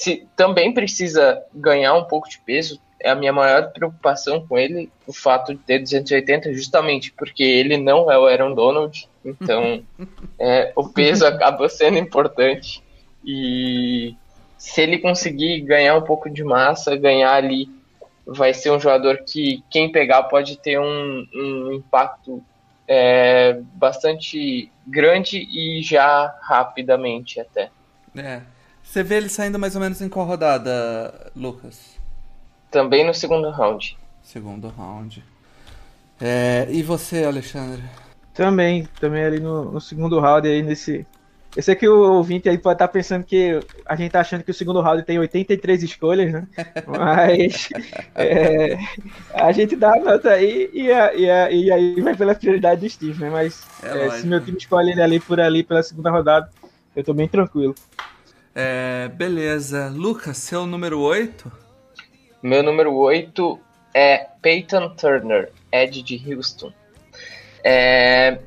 se, também precisa ganhar um pouco de peso. É a minha maior preocupação com ele, o fato de ter 280, justamente porque ele não é o Aaron Donald. Então é, o peso acaba sendo importante. E se ele conseguir ganhar um pouco de massa, ganhar ali, vai ser um jogador que quem pegar pode ter um, um impacto é, bastante grande e já rapidamente até. É. Você vê ele saindo mais ou menos em qual rodada, Lucas? Também no segundo round. Segundo round. É, e você, Alexandre? Também, também ali no, no segundo round aí nesse. Eu sei que o ouvinte aí pode estar tá pensando que a gente tá achando que o segundo round tem 83 escolhas, né? Mas é, a gente dá a nota aí e, a, e, a, e, aí vai pela prioridade do Steve, né? Mas é é, se meu time escolhe ele ali por ali pela segunda rodada, eu tô bem tranquilo. É, beleza. Lucas, seu número 8? Meu número 8 é Peyton Turner, Ed de Houston. É,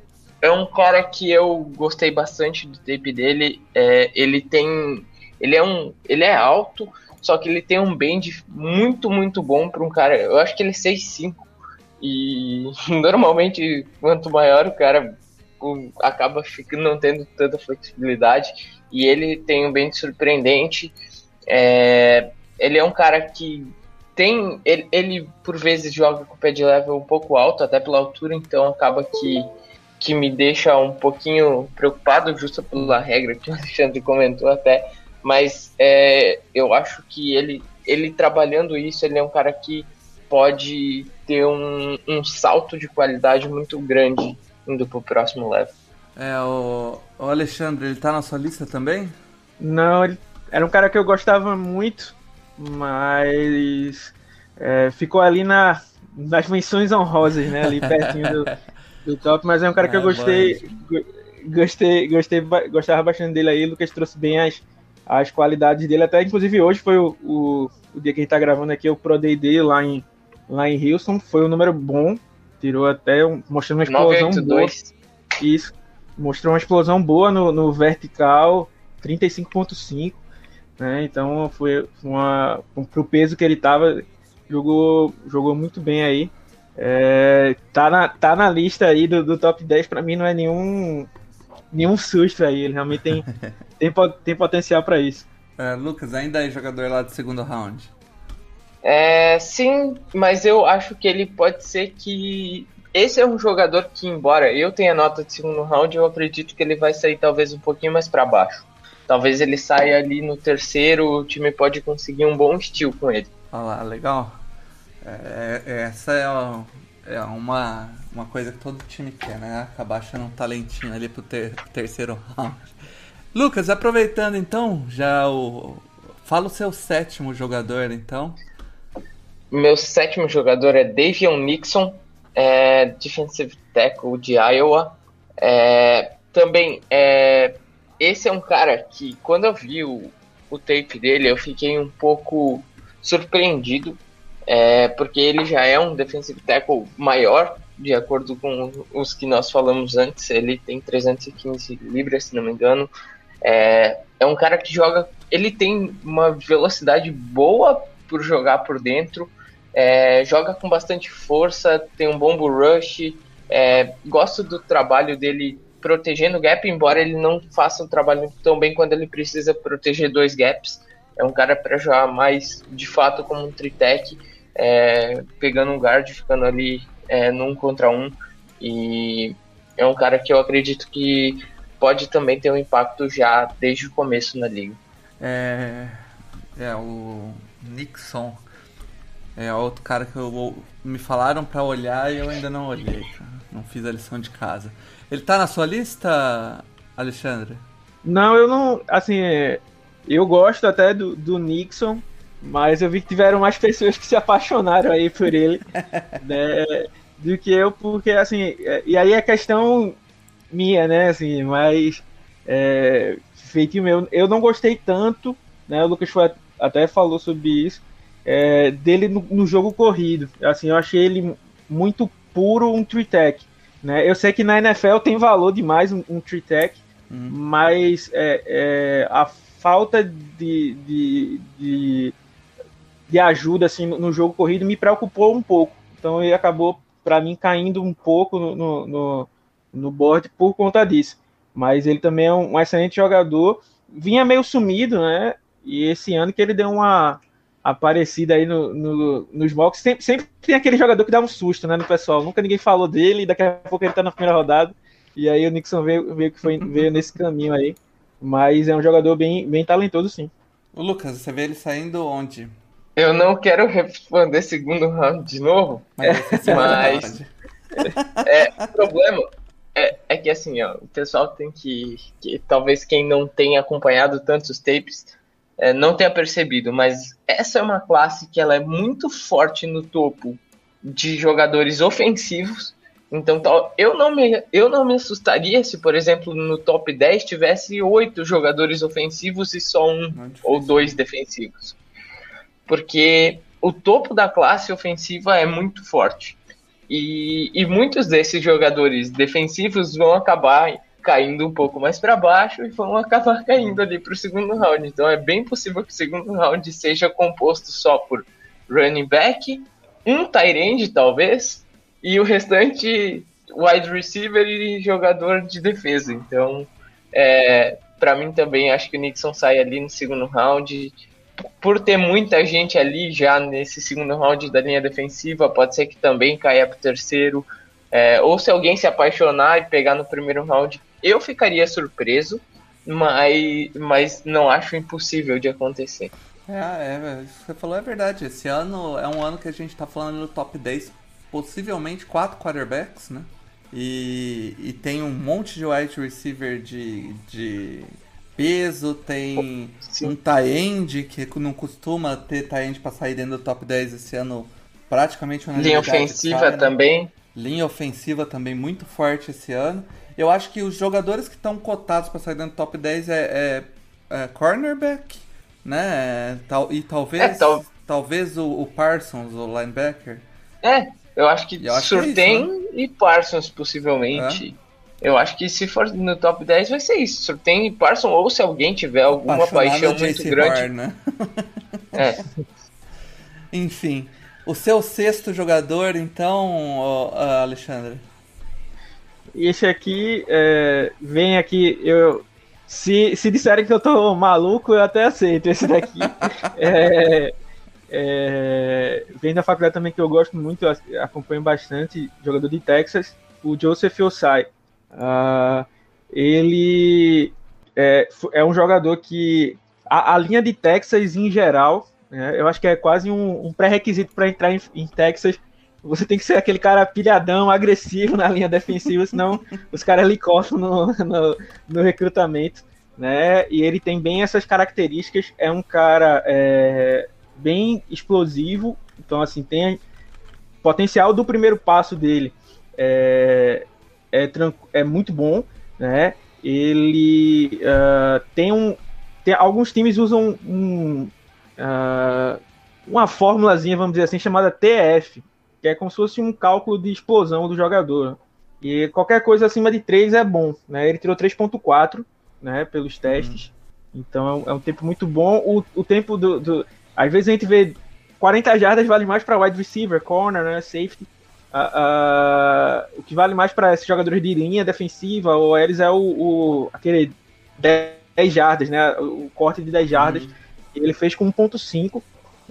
é um cara que eu gostei bastante do tape dele. É, ele tem. Ele é um. Ele é alto, só que ele tem um bend muito, muito bom para um cara. Eu acho que ele é 6'5. E normalmente, quanto maior o cara acaba ficando, não tendo tanta flexibilidade e ele tem um bem surpreendente. É, ele é um cara que tem. Ele, ele, por vezes joga com o pé de level um pouco alto, até pela altura, então acaba que, que me deixa um pouquinho preocupado, justo pela regra que o Alexandre comentou até. Mas é, eu acho que ele, ele trabalhando isso, ele é um cara que pode ter um, um salto de qualidade muito grande indo pro próximo level. É, o, o Alexandre, ele tá na sua lista também? Não, ele era um cara que eu gostava muito, mas é, ficou ali na, nas menções honrosas, né? Ali pertinho do, do top, mas é um cara que eu gostei, gostei, gostei, gostava bastante dele aí. O Lucas trouxe bem as, as qualidades dele, até inclusive hoje foi o, o, o dia que a gente tá gravando aqui, o Pro Day dele lá em, lá em Houston, foi um número bom, tirou até, um, mostrando uma explosão 982. boa. Isso mostrou uma explosão boa no, no vertical, 35.5, né? Então foi uma pro peso que ele tava, jogou jogou muito bem aí. É, tá, na, tá na lista aí do, do top 10, para mim não é nenhum nenhum susto aí, ele realmente tem tem, tem potencial para isso. É, Lucas, ainda é jogador lá do segundo round. É, sim, mas eu acho que ele pode ser que esse é um jogador que, embora eu tenha nota de segundo round, eu acredito que ele vai sair talvez um pouquinho mais para baixo. Talvez ele saia ali no terceiro, o time pode conseguir um bom estilo com ele. Olha lá, legal. É, é essa é, é, uma, uma coisa que todo time quer, né? Acabar achando um talentinho ali pro ter, terceiro round. Lucas, aproveitando então, já o. Fala o seu sétimo jogador então. Meu sétimo jogador é Davion Nixon, é, defensive tackle de Iowa. É, também, é, esse é um cara que, quando eu vi o, o tape dele, eu fiquei um pouco surpreendido, é, porque ele já é um defensive tackle maior, de acordo com os que nós falamos antes. Ele tem 315 libras, se não me engano. É, é um cara que joga. Ele tem uma velocidade boa por jogar por dentro. É, joga com bastante força, tem um bom rush. É, gosto do trabalho dele protegendo o gap, embora ele não faça um trabalho tão bem quando ele precisa proteger dois gaps. É um cara para jogar mais de fato como um tritec, é, pegando um guard, ficando ali é, num contra um. E é um cara que eu acredito que pode também ter um impacto já desde o começo na liga. É, é o Nixon é outro cara que eu, me falaram para olhar e eu ainda não olhei, cara. Não fiz a lição de casa. Ele tá na sua lista, Alexandre? Não, eu não. Assim, é, eu gosto até do, do Nixon, mas eu vi que tiveram mais pessoas que se apaixonaram aí por ele né, do que eu, porque assim. É, e aí é questão minha, né? Assim, mas. É, feito meu. Eu não gostei tanto, né? O Lucas foi, até falou sobre isso é, dele no, no, jogo corrido. Assim, eu achei ele muito puro um tree tech. Né? Eu sei que na NFL tem valor demais um, um tree tech, hum. mas é, é, a falta de, de, de, de, ajuda assim, no, no jogo corrido me preocupou um pouco. Então ele acabou, para mim, caindo um pouco no, no, no board por conta disso. Mas ele também é um, um excelente jogador vinha meio sumido, né? E esse ano que ele deu uma aparecida aí no, no, nos mocks, sempre, sempre tem aquele jogador que dá um susto, né, no pessoal. Nunca ninguém falou dele, e daqui a pouco ele tá na primeira rodada. E aí o Nixon veio, veio, que foi, veio nesse caminho aí. Mas é um jogador bem, bem talentoso, sim. O Lucas, você vê ele saindo onde? Eu não quero responder segundo round de novo, mas, mas é, o problema é, é, que assim, ó, o pessoal tem que, que, talvez quem não tenha acompanhado tantos tapes é, não tenha percebido, mas essa é uma classe que ela é muito forte no topo de jogadores ofensivos. Então eu não me, eu não me assustaria se, por exemplo, no top 10 tivesse oito jogadores ofensivos e só um ou dois defensivos. Porque o topo da classe ofensiva é muito forte. E, e muitos desses jogadores defensivos vão acabar caindo um pouco mais para baixo e vão acabar caindo ali para o segundo round. Então é bem possível que o segundo round seja composto só por running back, um tight end talvez, e o restante wide receiver e jogador de defesa. Então, é, para mim também acho que o Nixon sai ali no segundo round por ter muita gente ali já nesse segundo round da linha defensiva, pode ser que também caia para o terceiro. É, ou se alguém se apaixonar e pegar no primeiro round, eu ficaria surpreso, mas, mas não acho impossível de acontecer. É, é, que você falou é verdade. Esse ano é um ano que a gente está falando no top 10, possivelmente quatro quarterbacks, né? E, e tem um monte de wide receiver de, de peso, tem Sim. um tie-end que não costuma ter tie-end para sair dentro do top 10 esse ano, praticamente uma Linha ofensiva né? também. Linha ofensiva também muito forte esse ano. Eu acho que os jogadores que estão cotados para sair dentro do top 10 é, é, é cornerback, né? Tal, e talvez, é, tal... talvez o, o, Parsons, o linebacker. É, eu acho que eu Surtain é né? e Parsons possivelmente. É. Eu acho que se for no top 10 vai ser isso. Surtain e Parsons, ou se alguém tiver alguma paixão muito grande. Bar, né? é. Enfim. O seu sexto jogador, então, Alexandre? Esse aqui é, vem aqui, eu se, se disserem que eu tô maluco, eu até aceito esse daqui. é, é, vem da faculdade também que eu gosto muito, eu acompanho bastante, jogador de Texas, o Joseph Osai. Uh, ele é, é, um jogador que a, a, linha de Texas em geral, né, eu acho que é quase um, um pré-requisito para entrar em, em Texas você tem que ser aquele cara pilhadão, agressivo na linha defensiva, senão os caras lhe coçam no, no, no, recrutamento, né? E ele tem bem essas características. É um cara é, bem explosivo, então assim tem potencial do primeiro passo dele é, é, é muito bom, né? Ele uh, tem um tem, alguns times usam um, uh, uma formulazinha, vamos dizer assim, chamada TF, que é como se fosse um cálculo de explosão do jogador. E qualquer coisa acima de 3 é bom, né? Ele tirou 3.4, né, pelos testes. Uhum. Então é um, é um, tempo muito bom. O, o tempo do, do, Às vezes a gente vê 40 jardas vale mais para wide receiver, corner, né, safety. Uh, uh, o que vale mais para esses jogadores de linha defensiva ou eles é o, o, aquele 10 jardas, né? O corte de 10 jardas. Uhum. Ele fez com 1.5,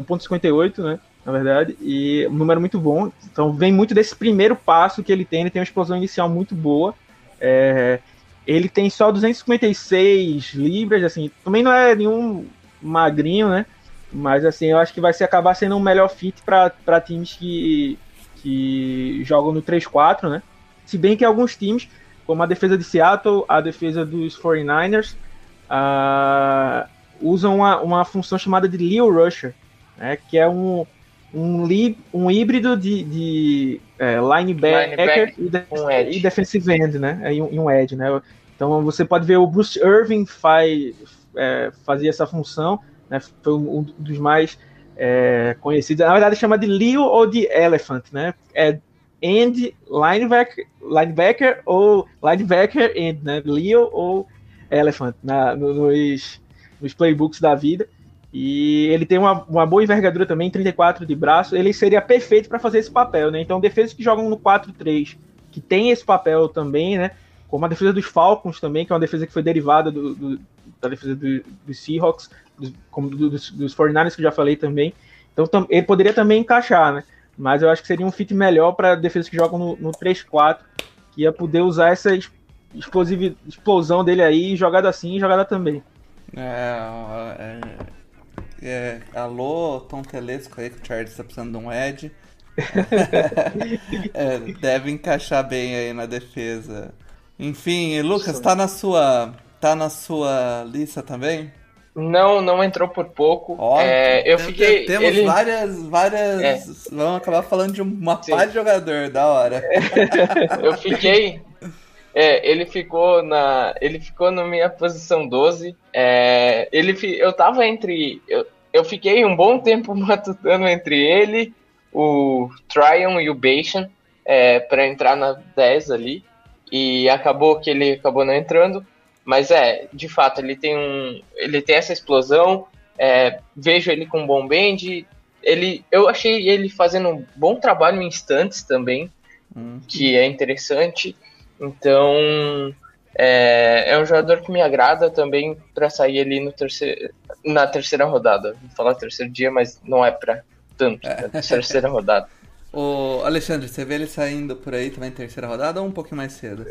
1.58, né? Na verdade, e um número muito bom. Então vem muito desse primeiro passo que ele tem, ele tem uma explosão inicial muito boa. É, ele tem só 256 libras, assim, também não é nenhum magrinho, né? Mas assim, eu acho que vai se acabar sendo um melhor fit para times que, que jogam no 3-4, né? Se bem que alguns times, como a defesa de Seattle, a defesa dos 49ers, uh, usam uma, uma função chamada de Leo Rusher, né? que é um, um, li, um híbrido de, de é, linebacker, linebacker e, de, um e, defensive end, né? E um, e um edge, né? Então você pode ver o Bruce Irving faz, é, fazia essa função, né? Foi um dos mais é, conhecidos. Na verdade chama de Leo ou de Elephant, né? É end linebacker, linebacker ou linebacker end, né? Leo ou Elephant na, nos, nos playbooks da vida. E ele tem uma, uma boa envergadura também, 34 de braço. Ele seria perfeito para fazer esse papel, né? Então, defesas que jogam no 4-3, que tem esse papel também, né? Como a defesa dos Falcons também, que é uma defesa que foi derivada do, do da defesa dos do Seahawks, dos, como dos, dos 49ers, que eu já falei também. Então tam, ele poderia também encaixar, né? Mas eu acho que seria um fit melhor para defesas que jogam no, no 3-4, que ia poder usar essa explosão dele aí, jogada assim e jogada também. É, é, é, alô, Tom Telesco aí, que o Charles tá precisando de um Ed. é, deve encaixar bem aí na defesa. Enfim, Lucas, tá na sua. tá na sua lista também? Não, não entrou por pouco. Ó, é, eu fiquei. Temos ele... várias. várias é. Vamos acabar falando de uma pá de jogador, da hora. eu fiquei. É, ele ficou na. Ele ficou na minha posição 12. É, ele, eu tava entre. Eu, eu fiquei um bom tempo matutando entre ele, o Tryon e o Bashan é, para entrar na 10 ali. E acabou que ele acabou não entrando. Mas é, de fato, ele tem um. Ele tem essa explosão. É, vejo ele com um bom band. Ele, eu achei ele fazendo um bom trabalho em instantes também, hum. que é interessante. Então, é, é, um jogador que me agrada também para sair ali no terceiro, na terceira rodada. Vou falar terceiro dia, mas não é para tanto, é. na terceira rodada. O Alexandre, você vê ele saindo por aí também terceira rodada ou um pouquinho mais cedo?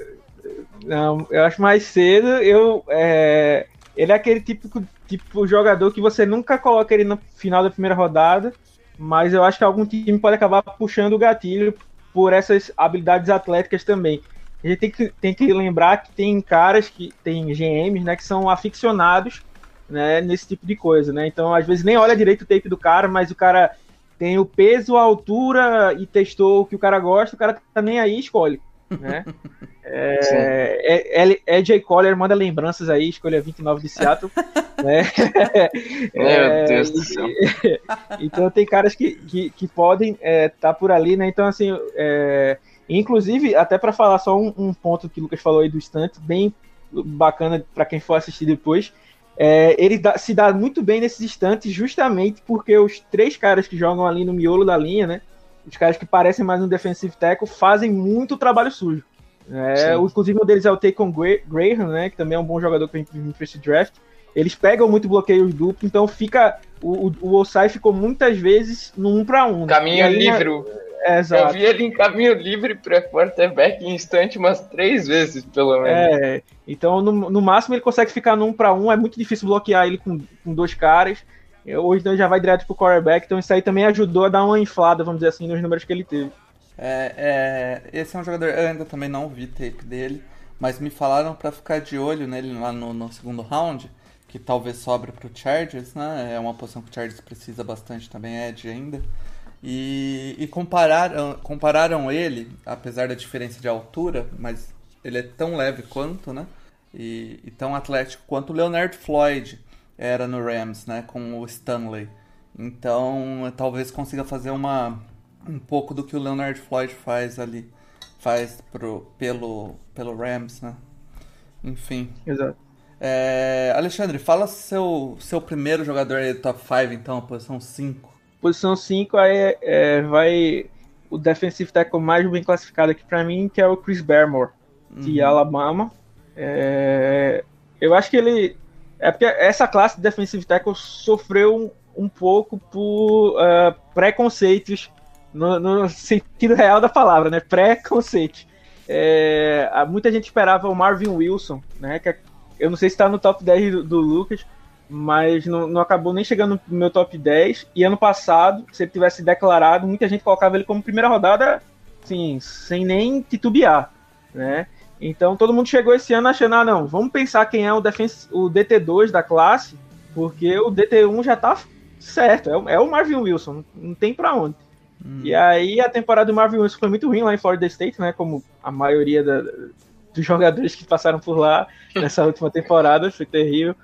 Não, eu acho mais cedo. Eu, é, ele é aquele típico tipo jogador que você nunca coloca ele no final da primeira rodada, mas eu acho que algum time pode acabar puxando o gatilho por essas habilidades atléticas também. A gente tem que, tem que lembrar que tem caras que tem GMs, né, que são aficionados, né, nesse tipo de coisa, né? Então, às vezes nem olha direito o tape do cara, mas o cara tem o peso, a altura e testou o que o cara gosta, o cara tá nem aí escolhe, né? É, é, é, Jay Collier manda lembranças aí, escolha 29 de Seattle. né? Meu é, Deus do céu. então tem caras que, que, que podem estar é, tá por ali, né? Então, assim, é, Inclusive, até para falar só um, um, ponto que o Lucas falou aí do estante, bem bacana para quem for assistir depois. É, ele dá, se dá muito bem nesses instantes justamente porque os três caras que jogam ali no miolo da linha, né? Os caras que parecem mais um defensive tackle fazem muito trabalho sujo. É, inclusive um deles é o Taken Graham, né? Que também é um bom jogador que vem para esse draft. Eles pegam muito bloqueios duplo, então fica. O, o, o Osai ficou muitas vezes no um para um. Né? Caminho aí, livre. Exato. Eu vi ele em caminho livre para quarterback em instante umas três vezes, pelo menos. É, então no, no máximo ele consegue ficar num para um, é muito difícil bloquear ele com, com dois caras. Hoje então já vai direto pro quarterback, então isso aí também ajudou a dar uma inflada, vamos dizer assim, nos números que ele teve. É, é, esse é um jogador, eu ainda também não vi tape dele, mas me falaram para ficar de olho nele lá no, no segundo round, que talvez sobre pro Chargers, né? É uma posição que o Chargers precisa bastante também, é Ed ainda. E, e compararam, compararam ele, apesar da diferença de altura, mas ele é tão leve quanto, né? E, e tão atlético quanto o Leonard Floyd era no Rams, né? Com o Stanley. Então, talvez consiga fazer uma um pouco do que o Leonard Floyd faz ali, faz pro, pelo, pelo Rams, né? Enfim. Exato. É, Alexandre, fala seu, seu primeiro jogador aí do top 5, então, a posição 5. Posição 5 aí é, vai o defensive tackle mais bem classificado aqui para mim, que é o Chris Barrymore, de uhum. Alabama. É, eu acho que ele. É porque essa classe de defensive tackle sofreu um, um pouco por uh, preconceitos, no, no, sentido real da palavra, né? Preconceito. É, muita gente esperava o Marvin Wilson, né? Que é, eu não sei se está no top 10 do, do Lucas, mas não, não, acabou nem chegando no meu top 10. E ano passado, se ele tivesse declarado, muita gente colocava ele como primeira rodada, assim, sem nem titubear, né? Então todo mundo chegou esse ano achando, ah, não, vamos pensar quem é o, defense, o DT2 da classe, porque o DT1 já tá certo, é, o, é o Marvin Wilson, não tem para onde. Hum. E aí a temporada do Marvin Wilson foi muito ruim lá em Florida State, né? Como a maioria da, dos jogadores que passaram por lá nessa última temporada, foi terrível.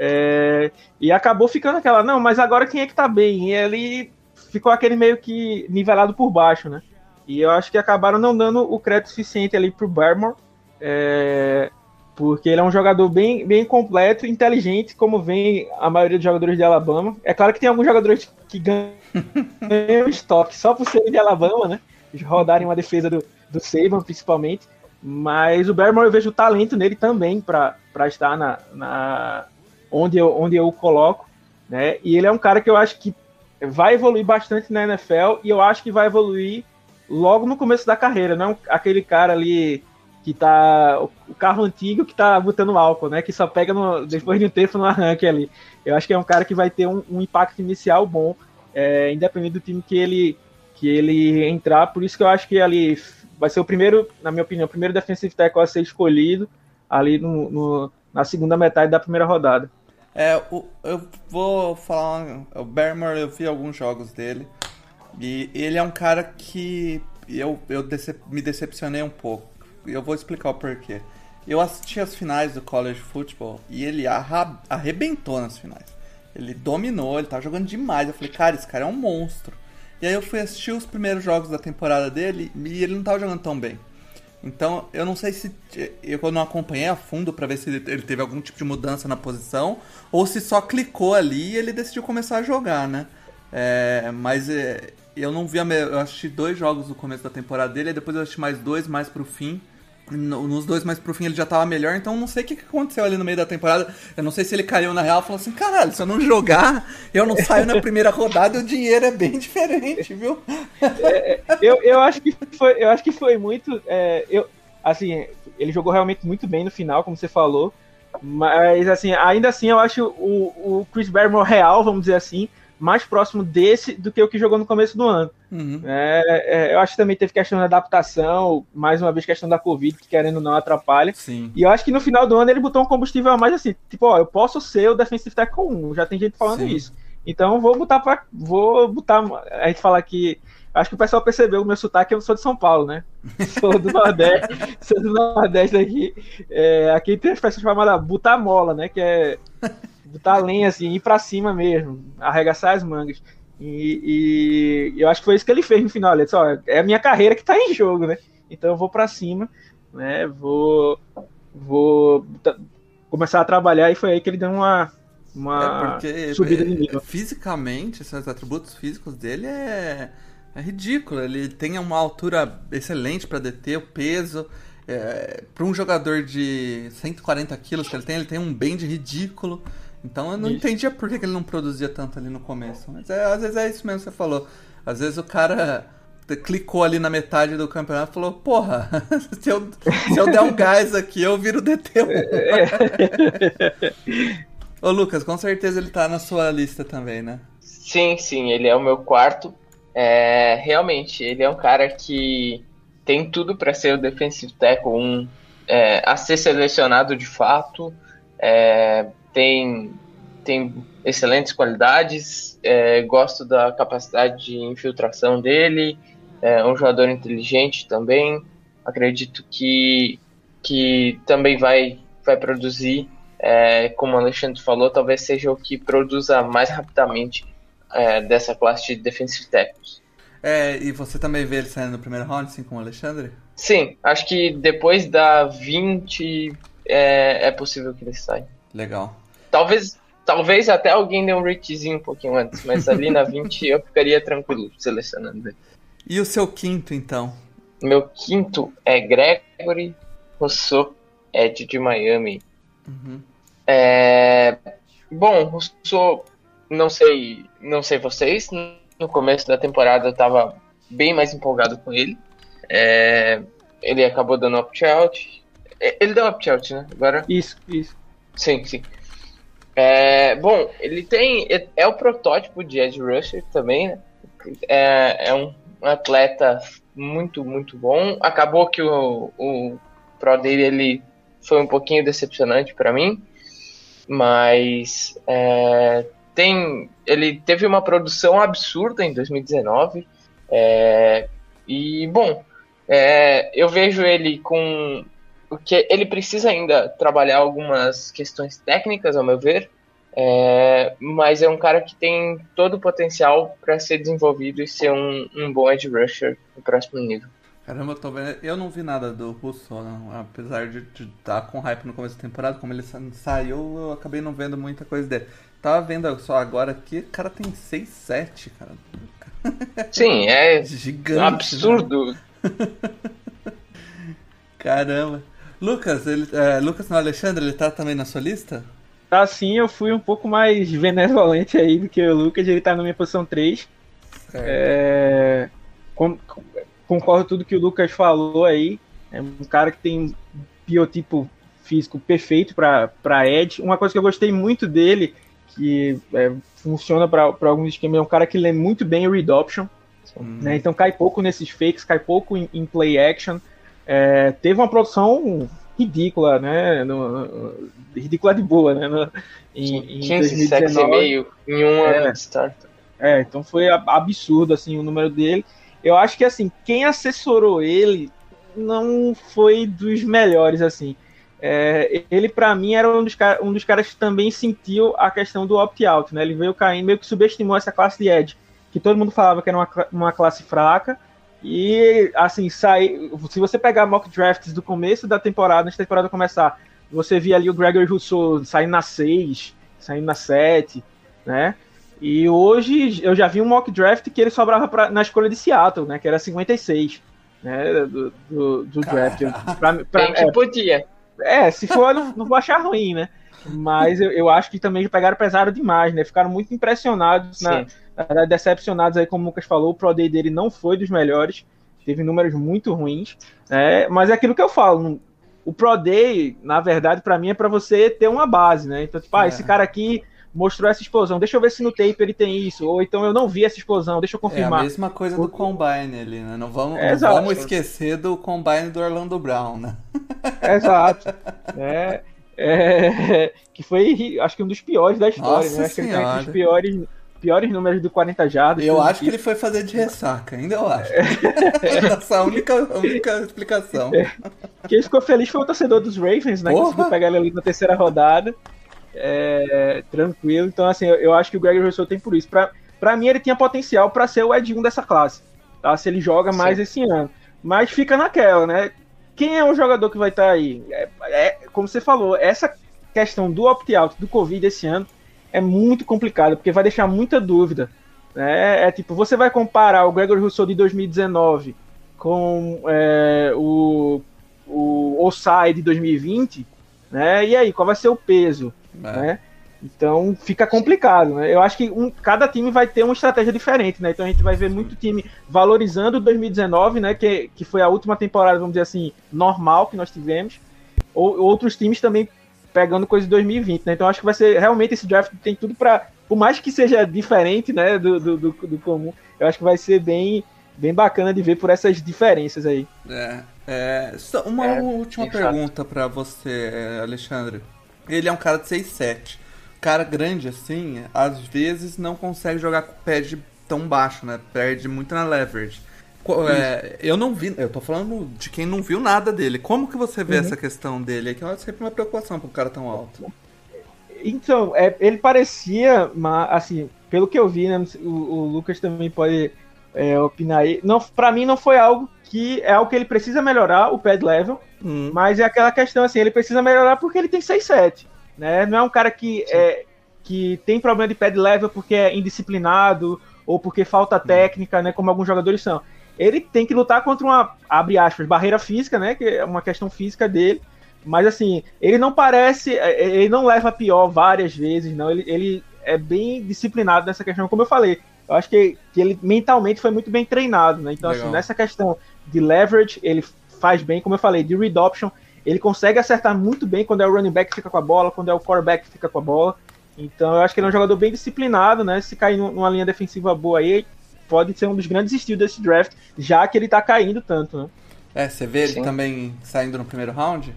É, e acabou ficando aquela, não, mas agora quem é que tá bem? E ele ficou aquele meio que nivelado por baixo, né? E eu acho que acabaram não dando o crédito suficiente ali pro Barmore, é, porque ele é um jogador bem, bem completo, inteligente, como vem a maioria dos jogadores de Alabama. É claro que tem alguns jogadores que ganham estoque só por serem de Alabama, né? Rodarem uma defesa do, do Saban, principalmente. Mas o Barrymore eu vejo talento nele também para estar na, na, onde eu, onde eu o coloco, né? E ele é um cara que eu acho que vai evoluir bastante na NFL e eu acho que vai evoluir logo no começo da carreira, não aquele cara ali que tá o carro antigo que tá botando álcool, né? Que só pega no, depois de um tempo no arranque ali. Eu acho que é um cara que vai ter um, um impacto inicial bom, é, independente do time que ele que ele entrar. Por isso que eu acho que ali vai ser o primeiro, na minha opinião, o primeiro defensive tackle a ser escolhido ali no, no na segunda metade da primeira rodada. É, eu vou falar. O Barrymore, eu vi alguns jogos dele. E ele é um cara que eu, eu decep, me decepcionei um pouco. Eu vou explicar o porquê. Eu assisti as finais do college football e ele arrebentou nas finais. Ele dominou, ele tava jogando demais. Eu falei, cara, esse cara é um monstro. E aí eu fui assistir os primeiros jogos da temporada dele e ele não tava jogando tão bem. Então, eu não sei se eu não acompanhei a fundo para ver se ele teve algum tipo de mudança na posição ou se só clicou ali e ele decidiu começar a jogar, né? É, mas é, eu não vi a, eu assisti dois jogos no começo da temporada dele, e depois eu assisti mais dois mais pro fim. Nos dois mais pro fim ele já tava melhor, então não sei o que aconteceu ali no meio da temporada. Eu não sei se ele caiu na real e falou assim: caralho, se eu não jogar, eu não saio na primeira rodada o dinheiro é bem diferente, viu? É, eu, eu, acho que foi, eu acho que foi muito. É, eu, assim, ele jogou realmente muito bem no final, como você falou. Mas, assim, ainda assim, eu acho o, o Chris Barrymore real, vamos dizer assim, mais próximo desse do que o que jogou no começo do ano. Uhum. É, é, eu acho que também teve questão da adaptação, mais uma vez questão da Covid, que querendo ou não atrapalha. Sim. E eu acho que no final do ano ele botou um combustível a mais assim, tipo, ó, eu posso ser o defensive tackle 1, já tem gente falando Sim. isso. Então vou botar para vou botar, a gente fala que acho que o pessoal percebeu o meu sotaque, eu sou de São Paulo, né? Sou do Nordeste, sou do Nordeste aqui. É, aqui tem uma expressão chamada botar mola, né? Que é botar lenha, assim, ir pra cima mesmo, arregaçar as mangas. E, e, eu acho que foi isso que ele fez no final. Ele disse, ó, é a minha carreira que tá em jogo, né? Então eu vou para cima, né? Vou, vou começar a trabalhar e foi aí que ele deu uma, uma é porque, subida de nível. Fisicamente, esses atributos físicos dele é, é ridículo. Ele tem uma altura excelente para deter o peso. É, para um jogador de 140 quilos que ele tem, ele tem um bend ridículo. Então eu não isso. entendia por que ele não produzia tanto ali no começo. Mas é, às vezes é isso mesmo que você falou. Às vezes o cara clicou ali na metade do campeonato e falou, porra, se eu, se eu der um gás aqui, eu viro DT1. Ô Lucas, com certeza ele tá na sua lista também, né? Sim, sim, ele é o meu quarto. É, realmente, ele é um cara que tem tudo para ser o defensive tackle 1 é, a ser selecionado de fato. É, tem, tem excelentes qualidades, é, gosto da capacidade de infiltração dele, é um jogador inteligente também, acredito que, que também vai, vai produzir, é, como o Alexandre falou, talvez seja o que produza mais rapidamente é, dessa classe de defensive tackles. É, e você também vê ele saindo no primeiro round, assim como o Alexandre? Sim, acho que depois da 20 é, é possível que ele saia. Legal. Talvez, talvez até alguém dê um ratezinho um pouquinho antes, mas ali na 20 eu ficaria tranquilo selecionando ele. E o seu quinto, então? Meu quinto é Gregory Rousseau, Ed de Miami. Uhum. É... Bom, Rousseau, não sei, não sei vocês, no começo da temporada eu tava bem mais empolgado com ele. É... Ele acabou dando opt-out. É, ele deu opt-out, né? Agora... Isso, isso. Sim, sim. É, bom, ele tem. É, é o protótipo de Edge Rusher também, né? É, é um atleta muito, muito bom. Acabou que o, o Pro dele ele foi um pouquinho decepcionante para mim, mas é, tem, ele teve uma produção absurda em 2019. É, e, bom, é, eu vejo ele com porque ele precisa ainda trabalhar algumas questões técnicas, ao meu ver, é, mas é um cara que tem todo o potencial para ser desenvolvido e ser um, um bom edge rusher no próximo nível. Caramba, eu, tô vendo... eu não vi nada do Russo, não. apesar de estar com hype no começo da temporada, como ele saiu, eu acabei não vendo muita coisa dele. Tava vendo só agora aqui, o cara tem 6-7, cara. Sim, é gigante. Né? Absurdo. Né? Caramba. Lucas, ele, é, Lucas não, Alexandre, ele tá também na sua lista? assim eu fui um pouco mais benevolente aí do que o Lucas, ele tá na minha posição 3. É, com, concordo tudo que o Lucas falou aí. É um cara que tem biotipo físico perfeito para Edge. Uma coisa que eu gostei muito dele, que é, funciona para alguns esquemas, é um cara que lê muito bem o read option. Hum. Né? Então cai pouco nesses fakes, cai pouco em, em play action. É, teve uma produção ridícula, né? No, no, ridícula de boa, né? No, em, em 15 meio em um é, ano. É, então foi absurdo assim o número dele. Eu acho que assim, quem assessorou ele não foi dos melhores assim. É, ele para mim era um dos, um dos caras que também sentiu a questão do opt-out, né? Ele veio caindo, meio que subestimou essa classe de Edge, que todo mundo falava que era uma, uma classe fraca. E assim, sai, se você pegar mock drafts do começo da temporada, antes da temporada começar, você via ali o Gregory Rousseau saindo na 6, saindo na 7, né? E hoje eu já vi um mock draft que ele sobrava pra, na escolha de Seattle, né? Que era 56, né? Do, do, do draft. Pra, pra, Bem que é, podia. É, se for, não, não vou achar ruim, né? Mas eu, eu acho que também pegaram pesado demais, né? Ficaram muito impressionados, na, na, decepcionados aí, como o Lucas falou, o Pro Day dele não foi dos melhores, teve números muito ruins, né? Mas é aquilo que eu falo, o Pro Day, na verdade, para mim é para você ter uma base, né? Então, tipo, ah, esse é. cara aqui mostrou essa explosão, deixa eu ver se no tape ele tem isso, ou então eu não vi essa explosão, deixa eu confirmar. É a mesma coisa do Combine ali, né? Não vamos, é, não vamos esquecer do Combine do Orlando Brown, né? Exato. é, é, que foi, acho que um dos piores da história, Nossa né? Acho que ele um dos piores, piores números do 40 jardas. Eu acho que ele foi fazer de ressaca, ainda eu acho. Essa é a única, a única explicação. É. Quem ficou feliz foi o torcedor dos Ravens, né? Porra. Que conseguiu pegar ele ali na terceira rodada. É, tranquilo. Então, assim, eu, eu, acho que o Greg Rousseau tem por isso. Pra, pra mim, ele tinha potencial para ser o Ed 1 dessa classe. Tá? Se ele joga mais Sim. esse ano. Mas fica naquela, né? Quem é o jogador que vai estar tá aí? É, é, como você falou, essa questão do opt-out do Covid esse ano é muito complicada, porque vai deixar muita dúvida. Né? É tipo, você vai comparar o Gregory Rousseau de 2019 com é, o, o Osai de 2020, né? E aí, qual vai ser o peso? É. Né? Então fica complicado, né? Eu acho que um, cada time vai ter uma estratégia diferente, né? Então a gente vai ver muito time valorizando 2019, né? Que, que foi a última temporada, vamos dizer assim, normal que nós tivemos. Ou outros times também pegando coisa de 2020, né? Então acho que vai ser realmente esse draft tem tudo para, por mais que seja diferente, né? Do, do, do, do, comum, eu acho que vai ser bem, bem bacana de ver por essas diferenças aí. É, é uma é, última pergunta para você, Alexandre. Ele é um cara de 6'7". Cara grande assim, às vezes não consegue jogar com o pad tão baixo, né? Perde muito na leverage. É, eu não vi, eu tô falando de quem não viu nada dele. Como que você vê uhum. essa questão dele? Que é sempre uma preocupação para um cara tão alto. Então, é, ele parecia, mas, assim, pelo que eu vi, né, o, o Lucas também pode é, opinar aí. Não, para mim não foi algo que é algo que ele precisa melhorar o pad level, hum. mas é aquela questão assim, ele precisa melhorar porque ele tem 6-7, né? Não é um cara que é que tem problema de pad level porque é indisciplinado ou porque falta hum. técnica, né, como alguns jogadores são. Ele tem que lutar contra uma abre aspas, barreira física, né, que é uma questão física dele. Mas assim, ele não parece, é, é, ele não leva pior várias vezes, não. Ele, ele é bem disciplinado nessa questão, como eu falei. Eu acho que, que ele mentalmente foi muito bem treinado, né? Então, assim, Legal. assim, nessa questão de leverage, ele faz bem, como eu falei, de read option, ele consegue acertar muito bem quando é o running back que fica com a bola, quando é o quarterback que fica com a bola. Então eu acho que ele é um jogador bem disciplinado, né? Se cair numa linha defensiva boa aí, pode ser um dos grandes estilos desse draft, já que ele tá caindo tanto, né? É, você vê ele Sim. também saindo no primeiro round?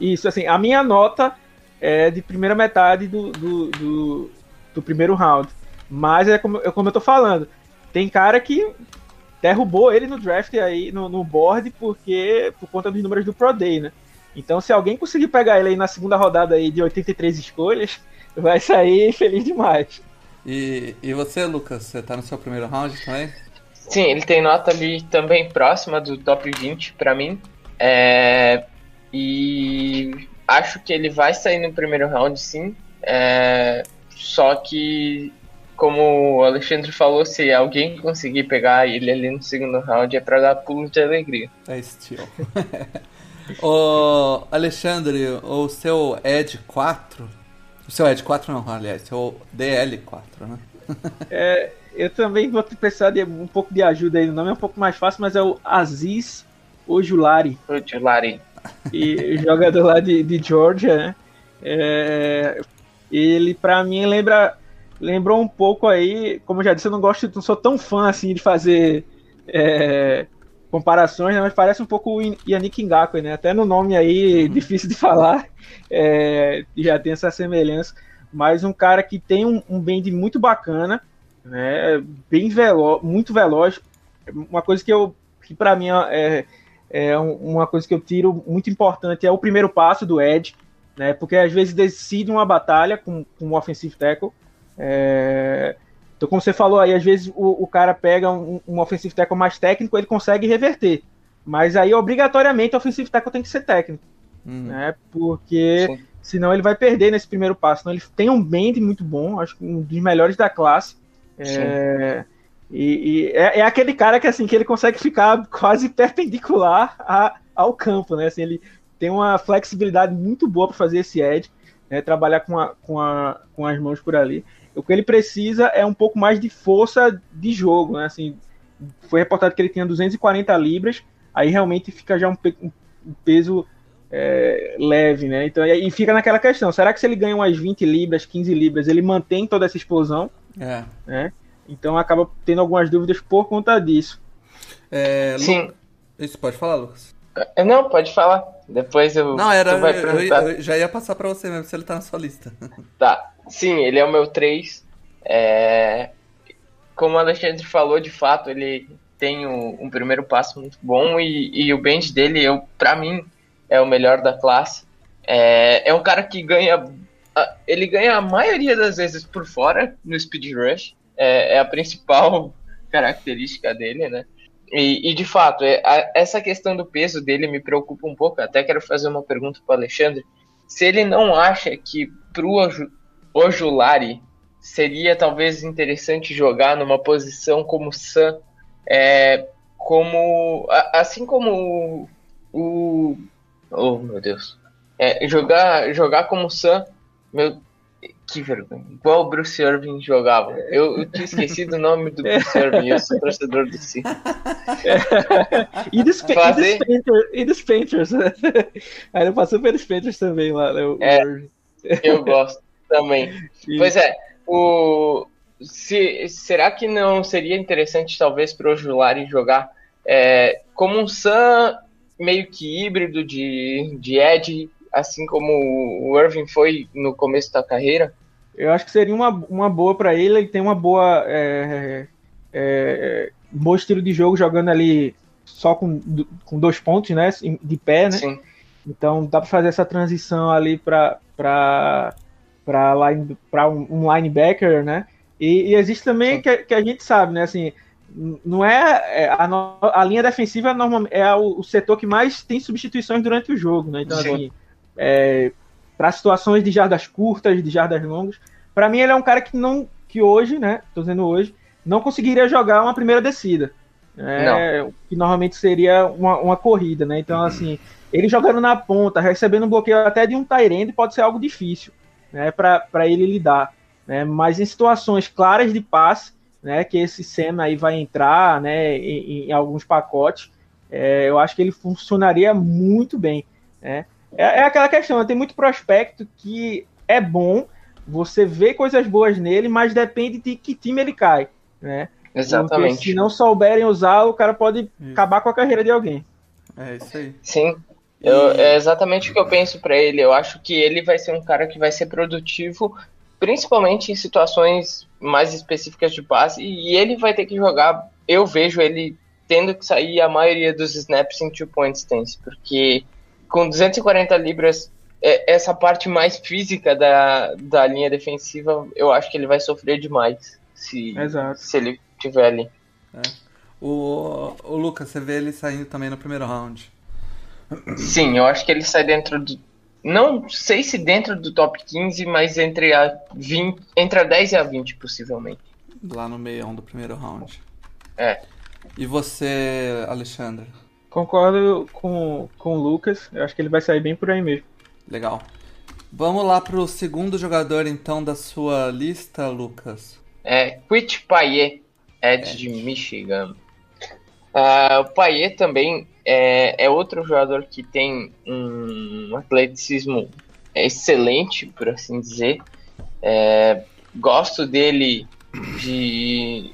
Isso, assim, a minha nota é de primeira metade do, do, do, do primeiro round. Mas é como, é como eu tô falando, tem cara que derrubou ele no draft aí, no, no board, porque por conta dos números do Pro Day, né? Então, se alguém conseguir pegar ele aí na segunda rodada aí de 83 escolhas, vai sair feliz demais. E, e você, Lucas, você tá no seu primeiro round também? Sim, ele tem nota ali também próxima do top 20 para mim. É, e acho que ele vai sair no primeiro round, sim. É, só que como o Alexandre falou, se alguém conseguir pegar ele ali no segundo round é pra dar pulo de alegria. É estilo. Ô, Alexandre, o seu Ed 4, O seu é de 4 não, aliás, seu DL4, né? é, eu também vou precisar de um pouco de ajuda aí. O nome é um pouco mais fácil, mas é o Aziz Ojulari. Ojulari. E jogador lá de, de Georgia, né? É, ele, para mim, lembra lembrou um pouco aí, como eu já disse, eu não gosto, não sou tão fã assim de fazer é, comparações, né, mas parece um pouco o Yannick Ngakwe, né? Até no nome aí, uhum. difícil de falar, é, já tem essa semelhança. Mas um cara que tem um, um bend muito bacana, né? Bem veloz, muito veloz. Uma coisa que eu, que para mim é, é uma coisa que eu tiro muito importante é o primeiro passo do Ed, né? Porque às vezes decide uma batalha com, com um offensive tackle. É, então, como você falou aí, às vezes o, o cara pega um, um offensive tackle mais técnico, ele consegue reverter. Mas aí, obrigatoriamente, o offensive tackle tem que ser técnico. Uhum. Né? Porque Sim. senão ele vai perder nesse primeiro passo. Então, ele tem um bend muito bom, acho que um dos melhores da classe. É, e, e é, é, aquele cara que assim que ele consegue ficar quase perpendicular a, ao campo, né? Assim, ele tem uma flexibilidade muito boa para fazer esse edge, né? trabalhar com, a, com, a, com as mãos por ali. O que ele precisa é um pouco mais de força de jogo, né? Assim, foi reportado que ele tinha 240 libras, aí realmente fica já um, um peso é, leve, né? Então, e fica naquela questão: será que se ele ganha umas 20 libras, 15 libras, ele mantém toda essa explosão? É. Né? Então acaba tendo algumas dúvidas por conta disso. É, Sim. Isso, pode falar, Lucas. É, não, pode falar. Depois eu. Não, era. Eu, eu, já ia passar pra você mesmo se ele tá na sua lista. Tá. Sim, ele é o meu 3. É... Como o Alexandre falou, de fato, ele tem um, um primeiro passo muito bom e, e o bench dele, eu, pra mim, é o melhor da classe. É, é um cara que ganha. Ele ganha a maioria das vezes por fora no speed rush. É, é a principal característica dele, né? E, e, de fato, é, a, essa questão do peso dele me preocupa um pouco. Até quero fazer uma pergunta para Alexandre. Se ele não acha que pro Ojulari seria talvez interessante jogar numa posição como Sam, é, como assim como o, oh meu Deus, é, jogar jogar como Sam, meu que vergonha, igual o Bruce Irving jogava. Eu, eu tinha esquecido o nome do Bruce Irving, eu sou torcedor do Sim. e dos Fazer... e dos Painters, Aí ele passou pelos Painters também lá, né, o, é, eu gosto. Também. Sim. Pois é, o, se, será que não seria interessante, talvez, para o Julari jogar é, como um Sam meio que híbrido de, de Ed, assim como o Irving foi no começo da carreira? Eu acho que seria uma, uma boa para ele. Ele tem uma boa. É, é, bom estilo de jogo jogando ali só com, com dois pontos, né? De pé, né? Sim. Então dá para fazer essa transição ali para para line, um, linebacker, né? E, e existe também que, que, a gente sabe, né? Assim, não é, é a, a linha defensiva normalmente é o, o, setor que mais tem substituições durante o jogo, né? Então Sim. assim, é, para situações de jardas curtas, de jardas longas, para mim ele é um cara que não que hoje, né? Tô dizendo hoje, não conseguiria jogar uma primeira descida. É, que normalmente seria uma, uma corrida, né? Então, assim, ele jogando na ponta, recebendo um bloqueio até de um Tyrande pode ser algo difícil né, para ele lidar. Né? Mas em situações claras de passe, né, que esse Senna aí vai entrar né, em, em alguns pacotes, é, eu acho que ele funcionaria muito bem. Né? É, é aquela questão, né, tem muito prospecto que é bom, você vê coisas boas nele, mas depende de que time ele cai. Né? Exatamente. Porque se não souberem usá-lo, o cara pode isso. acabar com a carreira de alguém. É isso aí. Sim, eu, é exatamente o que eu penso para ele. Eu acho que ele vai ser um cara que vai ser produtivo, principalmente em situações mais específicas de passe, e ele vai ter que jogar. Eu vejo ele tendo que sair a maioria dos snaps em two point stance, porque com 240 libras, é, essa parte mais física da, da linha defensiva, eu acho que ele vai sofrer demais se, se ele tiver ali. É. O, o Lucas, você vê ele saindo também no primeiro round. Sim, eu acho que ele sai dentro do. Não sei se dentro do top 15, mas entre a, 20, entre a 10 e a 20, possivelmente. Lá no meião do primeiro round. É. E você, Alexandre? Concordo com, com o Lucas. Eu acho que ele vai sair bem por aí mesmo. Legal. Vamos lá pro segundo jogador, então, da sua lista, Lucas. É, Quit Payet, Ed de Michigan. Uh, o Payet também é, é, outro jogador que tem um atleticismo excelente, por assim dizer. É, gosto dele de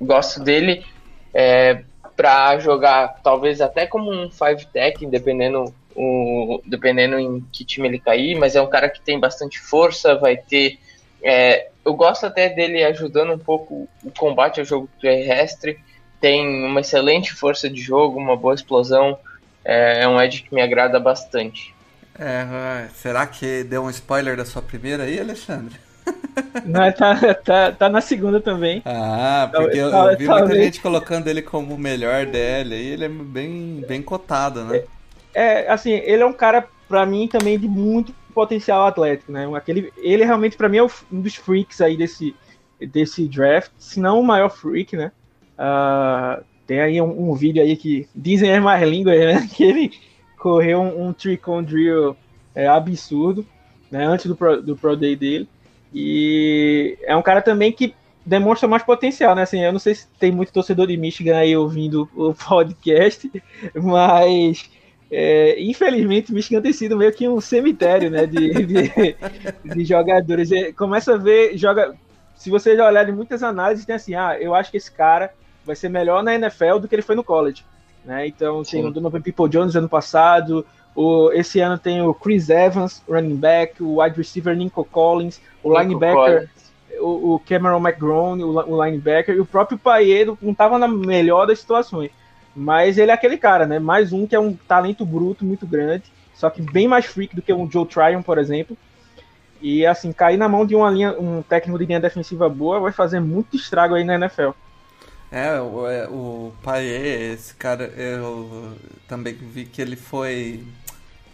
gosto dele é, para jogar talvez até como um five tech, dependendo o, dependendo em que time ele cair, mas é um cara que tem bastante força, vai ter é, eu gosto até dele ajudando um pouco o combate ao jogo terrestre. Tem uma excelente força de jogo, uma boa explosão. É, é um Edge que me agrada bastante. É, será que deu um spoiler da sua primeira aí, Alexandre? Não, tá, tá, tá na segunda também. Ah, porque eu, eu vi muita gente colocando ele como o melhor dele e ele é bem, bem cotado, né? É, é, assim, ele é um cara, pra mim, também de muito potencial atlético, né? Aquele, ele realmente, para mim, é um dos freaks aí desse, desse draft, se não o maior freak, né? Uh, tem aí um, um, vídeo aí que dizem é mais língua, né? Que ele correu um, um tricon drill é, absurdo, né? Antes do pro, do pro day dele. E é um cara também que demonstra mais potencial, né? Assim, eu não sei se tem muito torcedor de Michigan aí ouvindo o podcast, mas é, infelizmente, Michigan tem sido meio que um cemitério né, de, de, de jogadores. É, começa a ver, joga. Se você olhar muitas análises, tem assim: ah, eu acho que esse cara vai ser melhor na NFL do que ele foi no college. Né? Então, tem o Donovan People Jones ano passado, o, esse ano tem o Chris Evans, running back, o wide receiver Nico Collins, o Nico linebacker. O, o, Cameron McGrone, o, o linebacker, e o próprio Paedo não estava na melhor das situações. Mas ele é aquele cara, né? Mais um que é um talento bruto muito grande, só que bem mais freak do que um Joe Tryon, por exemplo. E assim, cair na mão de uma linha, um técnico de linha defensiva boa vai fazer muito estrago aí na NFL. É, o, é, o pai, esse cara, eu também vi que ele foi.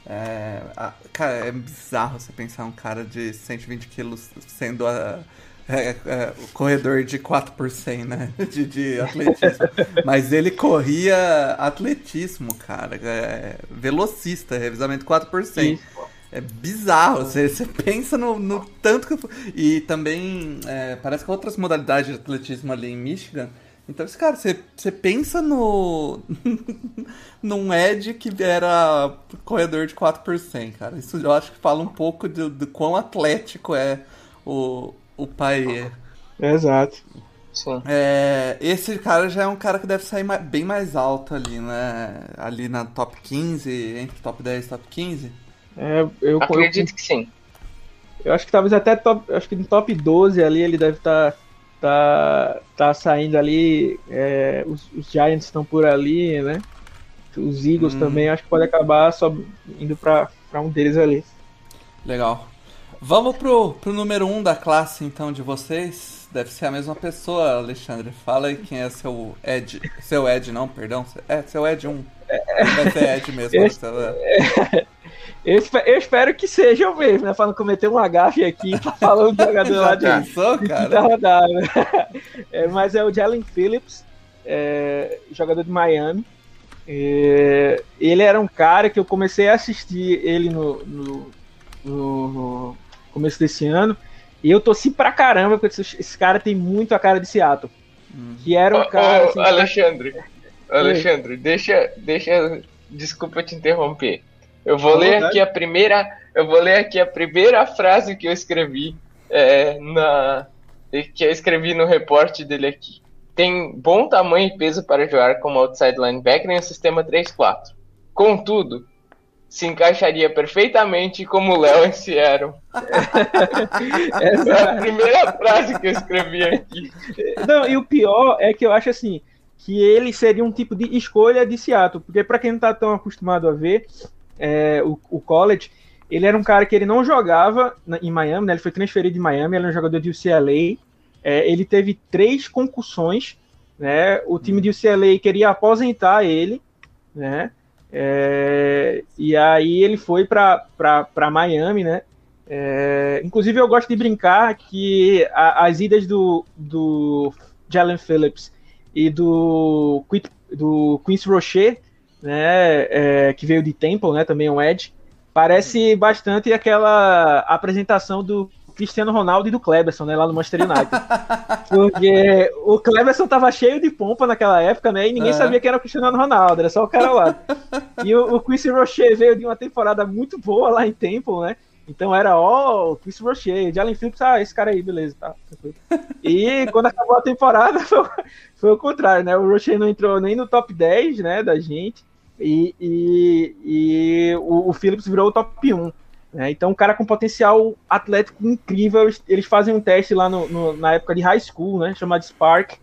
É, a, cara, é bizarro você pensar um cara de 120 quilos sendo a, é, é, o corredor de 4 por 100, né? De, de atletismo. Mas ele corria atletismo, cara. É, velocista, revisamento 4 por 100. Isso. É bizarro, você, você pensa no, no, tanto que. E também é, parece que outras modalidades de atletismo ali em Michigan. Então, cara, você, você pensa no. num Ed que era corredor de 4 por 100, cara. Isso eu acho que fala um pouco do, do quão atlético é o, o pai é. Exato. É, esse cara já é um cara que deve sair bem mais alto ali, né? Ali na top 15, entre top 10 e top 15. É, eu acredito eu, que sim. Eu acho que talvez até top, acho que no top 12 ali ele deve estar tá, tá, tá saindo ali. É, os, os, Giants estão por ali, né? Os Eagles hum. também acho que pode acabar só indo para um deles ali. Legal. Vamos pro, pro número 1 um da classe, então, de vocês. Deve ser a mesma pessoa, Alexandre. Fala aí quem é seu Ed. Seu Ed, não, perdão. É, seu Ed 1. Um. Vai ser Ed mesmo. Eu, eu, eu, espero que seja o mesmo, né? Pra não cometer um agafe aqui, tá falando do jogador lá de, pensou, cara? É, mas é o Jalen Phillips, é, jogador de Miami. É, ele era um cara que eu comecei a assistir ele no, no, no começo desse ano. E eu torci pra caramba, porque esse cara tem muito a cara de Seattle. Hum. Que era um cara. Oh, assim, Alexandre, Alexandre, deixa, deixa. Desculpa te interromper. Eu vou ler aqui a primeira. Eu vou ler aqui a primeira frase que eu escrevi é, na. Que eu escrevi no reporte dele aqui. Tem bom tamanho e peso para jogar como outside linebacker em um sistema 3-4. Contudo, se encaixaria perfeitamente como o Léo em Seattle. Essa é a primeira frase que eu escrevi aqui. Não, e o pior é que eu acho assim que ele seria um tipo de escolha de Seattle, porque para quem não está tão acostumado a ver é, o, o, college, ele era um cara que ele não jogava em Miami, né? ele foi transferido de Miami, ele era um jogador de UCLA, é, ele teve três concussões, né? O time de UCLA queria aposentar ele, né? É, e aí ele foi para Miami, né? É, inclusive eu gosto de brincar que a, as idas do, do Jalen Phillips e do, do Quincy Rocher, né, é, que veio de Temple, né, também é um Edge, Parece bastante aquela apresentação do Cristiano Ronaldo e do Kleberson, né, lá no Manchester United. Porque o Kleberson tava cheio de pompa naquela época, né, e ninguém é. sabia que era o Cristiano Ronaldo, era só o cara lá. E o, o Chris Rocher veio de uma temporada muito boa lá em Temple, né, então era, ó, oh, Chris Rocher, Jalen Phillips, ah, esse cara aí, beleza, tá. E quando acabou a temporada, foi, foi o contrário, né, o Rocher não entrou nem no top 10, né, da gente, e, e, e o, o Phillips virou o top 1. É, então, um cara com potencial atlético incrível. Eles fazem um teste lá no, no, na época de high school, né? Chamado Spark.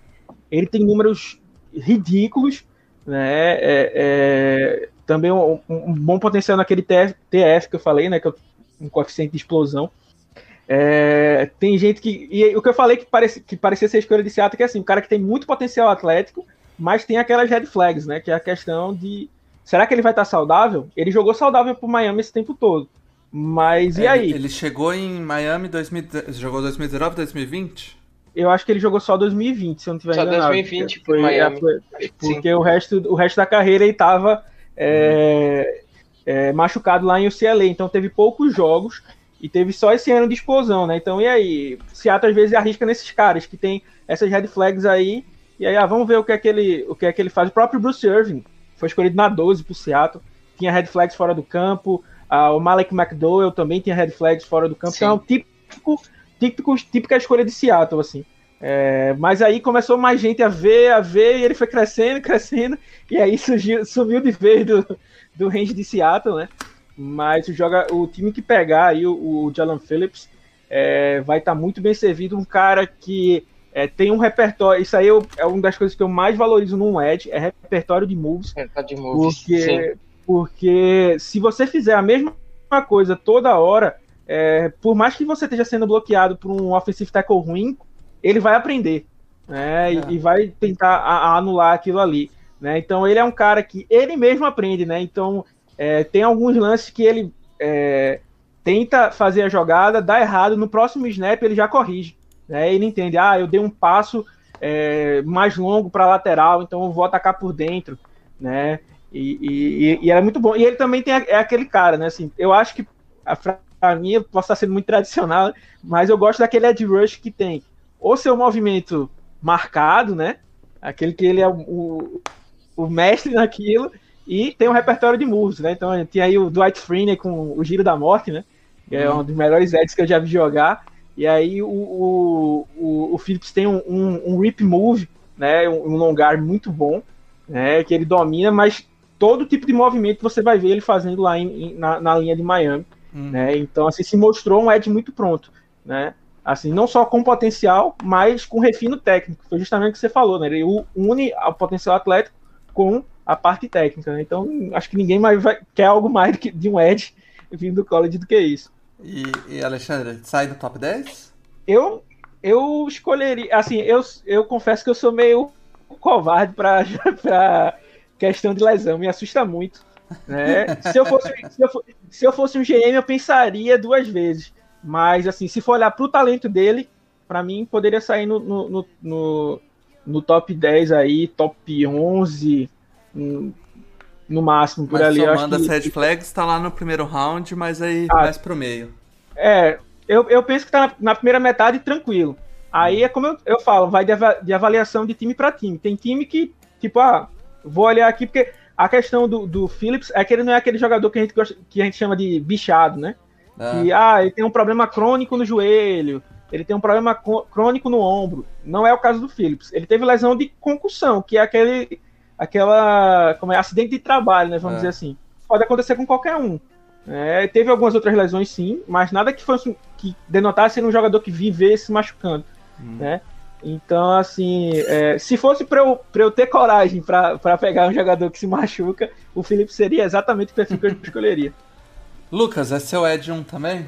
Ele tem números ridículos, né? É, é, também um, um, bom potencial naquele TF, TF, que eu falei, né? Que é um coeficiente de explosão. É, tem gente que. E o que eu falei que, parece, que parecia ser a escolha de Seattle, que é assim, um cara que tem muito potencial atlético, mas tem aquelas red flags, né? Que é a questão de. Será que ele vai estar saudável? Ele jogou saudável pro Miami esse tempo todo. Mas e é, aí? Ele chegou em Miami 2000, jogou 2019, 2020? Eu acho que ele jogou só 2020, se eu não tiver enganado. Só 2020 foi, Miami. Foi, porque o resto, o resto da carreira ele tava é, é, machucado lá em UCLA, então teve poucos jogos e teve só esse ano de explosão, né? Então e aí? Seattle às vezes arrisca nesses caras que tem essas red flags aí, e aí ah, vamos ver o que é que ele, o que é que ele faz. O próprio Bruce Irving foi escolhido na 12 pro Seattle, tinha red flags fora do campo, ah, o Malek McDowell também tinha red flags fora do campo. Sim. Então é um típico, típico, típica escolha de Seattle, assim. É, mas aí começou mais gente a ver, a ver, e ele foi crescendo, crescendo, e aí surgiu, sumiu de vez do, do range de Seattle, né? Mas o, joga, o time que pegar aí, o, o Jalen Phillips, é, vai estar tá muito bem servido. Um cara que é, tem um repertório. Isso aí é uma das coisas que eu mais valorizo num Edge, é repertório de moves. Repertório de moves. Porque sim. Porque se você fizer a mesma coisa toda hora, é, por mais que você esteja sendo bloqueado por um offensive tackle ruim, ele vai aprender. Né, é. e, e, vai tentar a, a anular aquilo ali. Né? Então ele é um cara que ele mesmo aprende, né? Então é, tem alguns lances que ele é, tenta fazer a jogada, dá errado, no próximo snap ele já corrige. Né? Ele entende, ah, eu dei um passo é, mais longo para lateral, então eu vou atacar por dentro. Né? E, era muito bom. E ele também tem, é aquele cara, né? Assim, eu acho que, pra mim, eu posso estar sendo muito tradicional, mas eu gosto daquele Ed Rush que tem o seu movimento marcado, né? Aquele que ele é o mestre naquilo, e tem um repertório de moves, né? Então tinha aí o Dwight Freeney com o Giro da Morte, né? Que é uhum. um dos melhores Eds que eu já vi jogar. E aí o, o, o, o Phillips tem um, um, um rip move, né? Um, um longar muito bom, né? Que ele domina, mas todo tipo de movimento você vai ver ele fazendo lá em, na, na, linha de Miami. Hum. Né? Então, assim, se mostrou um Ed muito pronto. Né? Assim, não só com potencial, mas com refino técnico. Foi justamente o que você falou, né? Ele une o potencial atlético com a parte técnica. Né? Então, acho que ninguém mais vai, quer algo mais de um Ed vindo do college do que isso. E, e Alexandre, sai do top 10? Eu, eu escolheria. Assim, eu, eu confesso que eu sou meio covarde para questão de lesão, me assusta muito. Né? Se, eu fosse, se, eu fosse, se eu fosse um GM, eu pensaria duas vezes. Mas, assim, se for olhar para o talento dele, para mim, poderia sair no, no, no, no, top 10 aí, top 11, no máximo, por mas ali. Somando as red flags, está lá no primeiro round, mas aí ah, mais pro meio. É, eu, eu penso que tá na, na primeira metade tranquilo. Aí é como eu, eu falo, vai de, de avaliação de time para time. Tem time que, tipo, ah, Vou olhar aqui porque a questão do, do Phillips é que ele não é aquele jogador que a gente, gosta, que a gente chama de bichado, né? Ah. Que, ah, ele tem um problema crônico no joelho, ele tem um problema crônico no ombro. Não é o caso do Phillips. Ele teve lesão de concussão, que é aquele aquela como é acidente de trabalho, né, vamos é. dizer assim. Pode acontecer com qualquer um. É, teve algumas outras lesões sim, mas nada que fosse que denotasse ser um jogador que vivesse machucando, hum. né? Então, assim, é, se fosse para eu, pra eu ter coragem para pegar um jogador que se machuca, o Felipe seria exatamente o perfil que eu escolheria. Lucas, é seu Ed 1 também?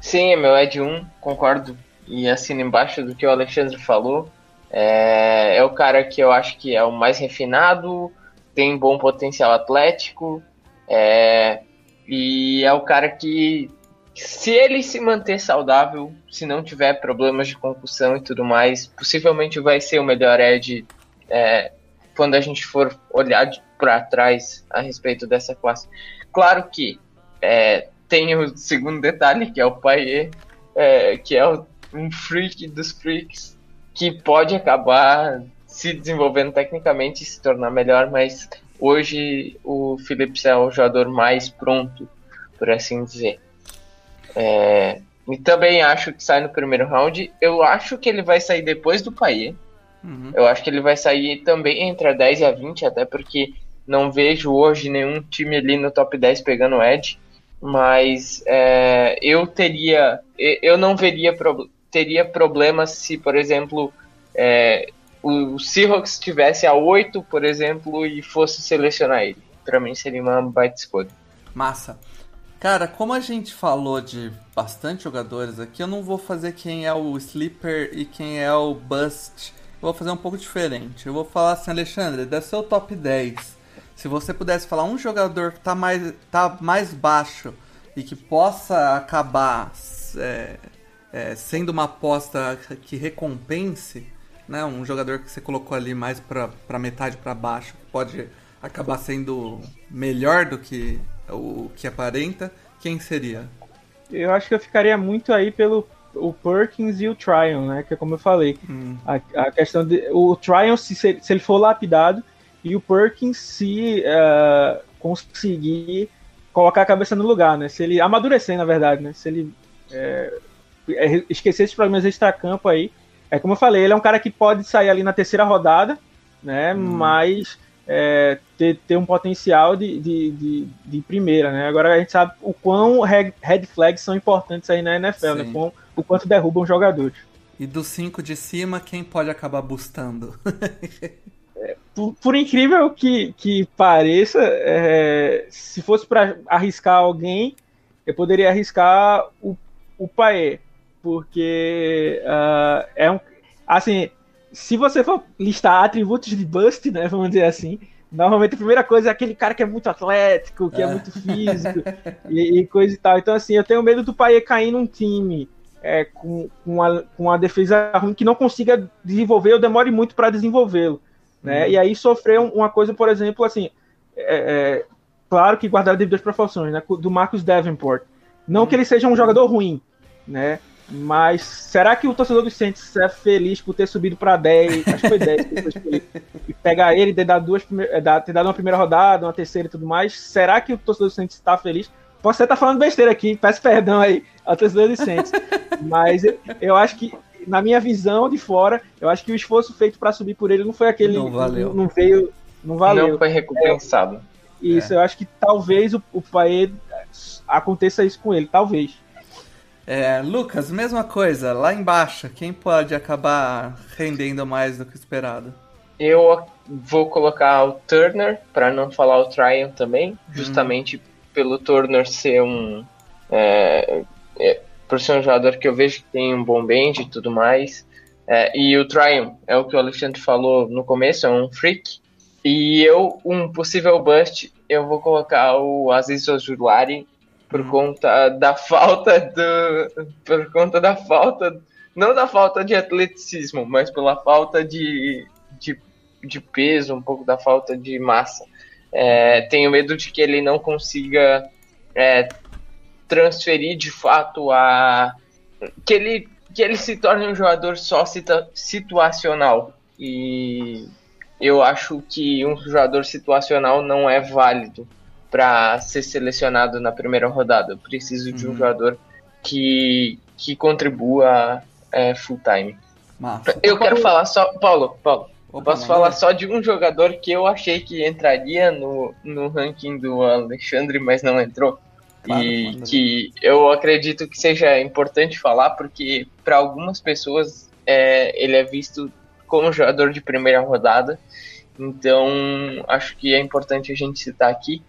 Sim, é meu Ed 1, concordo. E assino embaixo do que o Alexandre falou. É, é o cara que eu acho que é o mais refinado, tem bom potencial atlético, é, e é o cara que se ele se manter saudável, se não tiver problemas de concussão e tudo mais, possivelmente vai ser o melhor Ed é, quando a gente for olhar para trás a respeito dessa classe. Claro que é, tem o segundo detalhe, que é o Paier, é, que é um freak dos freaks, que pode acabar se desenvolvendo tecnicamente e se tornar melhor, mas hoje o Phillips é o jogador mais pronto, por assim dizer. É, e também acho que sai no primeiro round. Eu acho que ele vai sair depois do Paier. Uhum. Eu acho que ele vai sair também entre a 10 e a 20, até porque não vejo hoje nenhum time ali no top 10 pegando o Edge. Mas é, eu teria. Eu não veria teria problemas se, por exemplo, é, o Seahawks estivesse a 8, por exemplo, e fosse selecionar ele. Para mim seria uma baita escolha. Massa. Cara, como a gente falou de bastante jogadores aqui, eu não vou fazer quem é o sleeper e quem é o bust. Eu vou fazer um pouco diferente. Eu vou falar assim, Alexandre, dá seu top 10. Se você pudesse falar um jogador que tá mais, tá mais baixo e que possa acabar é, é, sendo uma aposta que recompense, né? Um jogador que você colocou ali mais para metade para baixo, que pode acabar sendo melhor do que o que aparenta, quem seria? Eu acho que eu ficaria muito aí pelo o Perkins e o Tryon, né? Que é como eu falei. Hum. A, a, questão de. O Tryon, se, se ele for lapidado, e o Perkins se uh, conseguir colocar a cabeça no lugar, né? Se ele amadurecer, na verdade, né? Se ele é, esquecer esses problemas extra-campo aí. É como eu falei, ele é um cara que pode sair ali na terceira rodada, né? Hum. Mas é, ter, ter um potencial de, de, de, de, primeira, né? Agora a gente sabe o quão red, red flags são importantes aí na NFL, né? Sim. né? Com, o quanto derrubam jogadores. E dos cinco de cima, quem pode acabar bustando? é, por, por, incrível que, que pareça, é, se fosse para arriscar alguém, eu poderia arriscar o, o Paê, porque uh, é um. Assim, se você for listar atributos de Bust, né, vamos dizer assim, normalmente a primeira coisa é aquele cara que é muito atlético, que é, é muito físico e, e, coisa e tal. Então, assim, eu tenho medo do Paê cair num time é, com, com, a, com a defesa ruim que não consiga desenvolver ou demore muito para desenvolvê-lo. Né? Uhum. E aí sofrer uma coisa, por exemplo, assim, é, é, claro que guardar devidas proporções, né, do Marcus Davenport. Não uhum. que ele seja um jogador ruim, né? Mas será que o torcedor do Saints é feliz por ter subido para 10? Acho que foi 10 e pegar ele, ter dado, duas, é, ter dado uma primeira rodada, uma terceira e tudo mais. Será que o torcedor do Saints está feliz? Posso estar tá falando besteira aqui, peço perdão aí ao torcedor do Saints. Mas eu, eu acho que, na minha visão de fora, eu acho que o esforço feito para subir por ele não foi aquele. Não valeu. Não, não veio. Não valeu. Não foi recompensado. É, isso, é. eu acho que talvez o, o Paê aconteça isso com ele, talvez. É, Lucas, mesma coisa, lá embaixo, quem pode acabar rendendo mais do que esperado? Eu vou colocar o Turner, para não falar o Tryon também, hum. justamente pelo Turner ser um. É, é, por ser um jogador que eu vejo que tem um bom bend e tudo mais. É, e o Tryon, é o que o Alexandre falou no começo, é um freak. E eu, um possível bust, eu vou colocar o Aziz Ojulari por conta da falta do. Por conta da falta. Não da falta de atleticismo, mas pela falta de, de, de peso, um pouco da falta de massa. É, tenho medo de que ele não consiga é, transferir de fato a. Que ele, que ele se torne um jogador só situacional. E eu acho que um jogador situacional não é válido para ser selecionado na primeira rodada. Eu preciso de um uhum. jogador que, que contribua é, full time. Massa. Eu quero falar só. Paulo, Paulo. Opa, posso falar só de um jogador que eu achei que entraria no, no ranking do Alexandre, mas não entrou. Claro, e que eu acredito que seja importante falar, porque para algumas pessoas é, ele é visto como jogador de primeira rodada. Então acho que é importante a gente citar aqui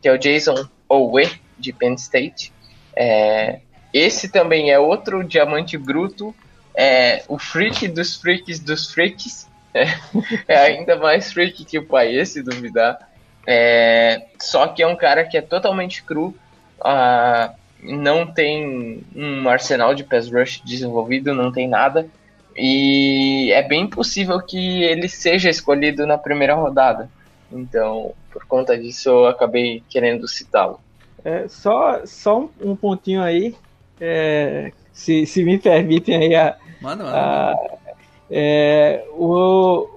que é o Jason Owe, de Penn State. É, esse também é outro diamante bruto, é, o freak dos freaks dos freaks. É, é ainda mais freak que o pai, se duvidar. É, só que é um cara que é totalmente cru, uh, não tem um arsenal de pass rush desenvolvido, não tem nada. E é bem possível que ele seja escolhido na primeira rodada. Então, por conta disso, eu acabei querendo citá-lo. É, só só um, pontinho aí, é, se, se me permitem aí a, Mano, a, é, o,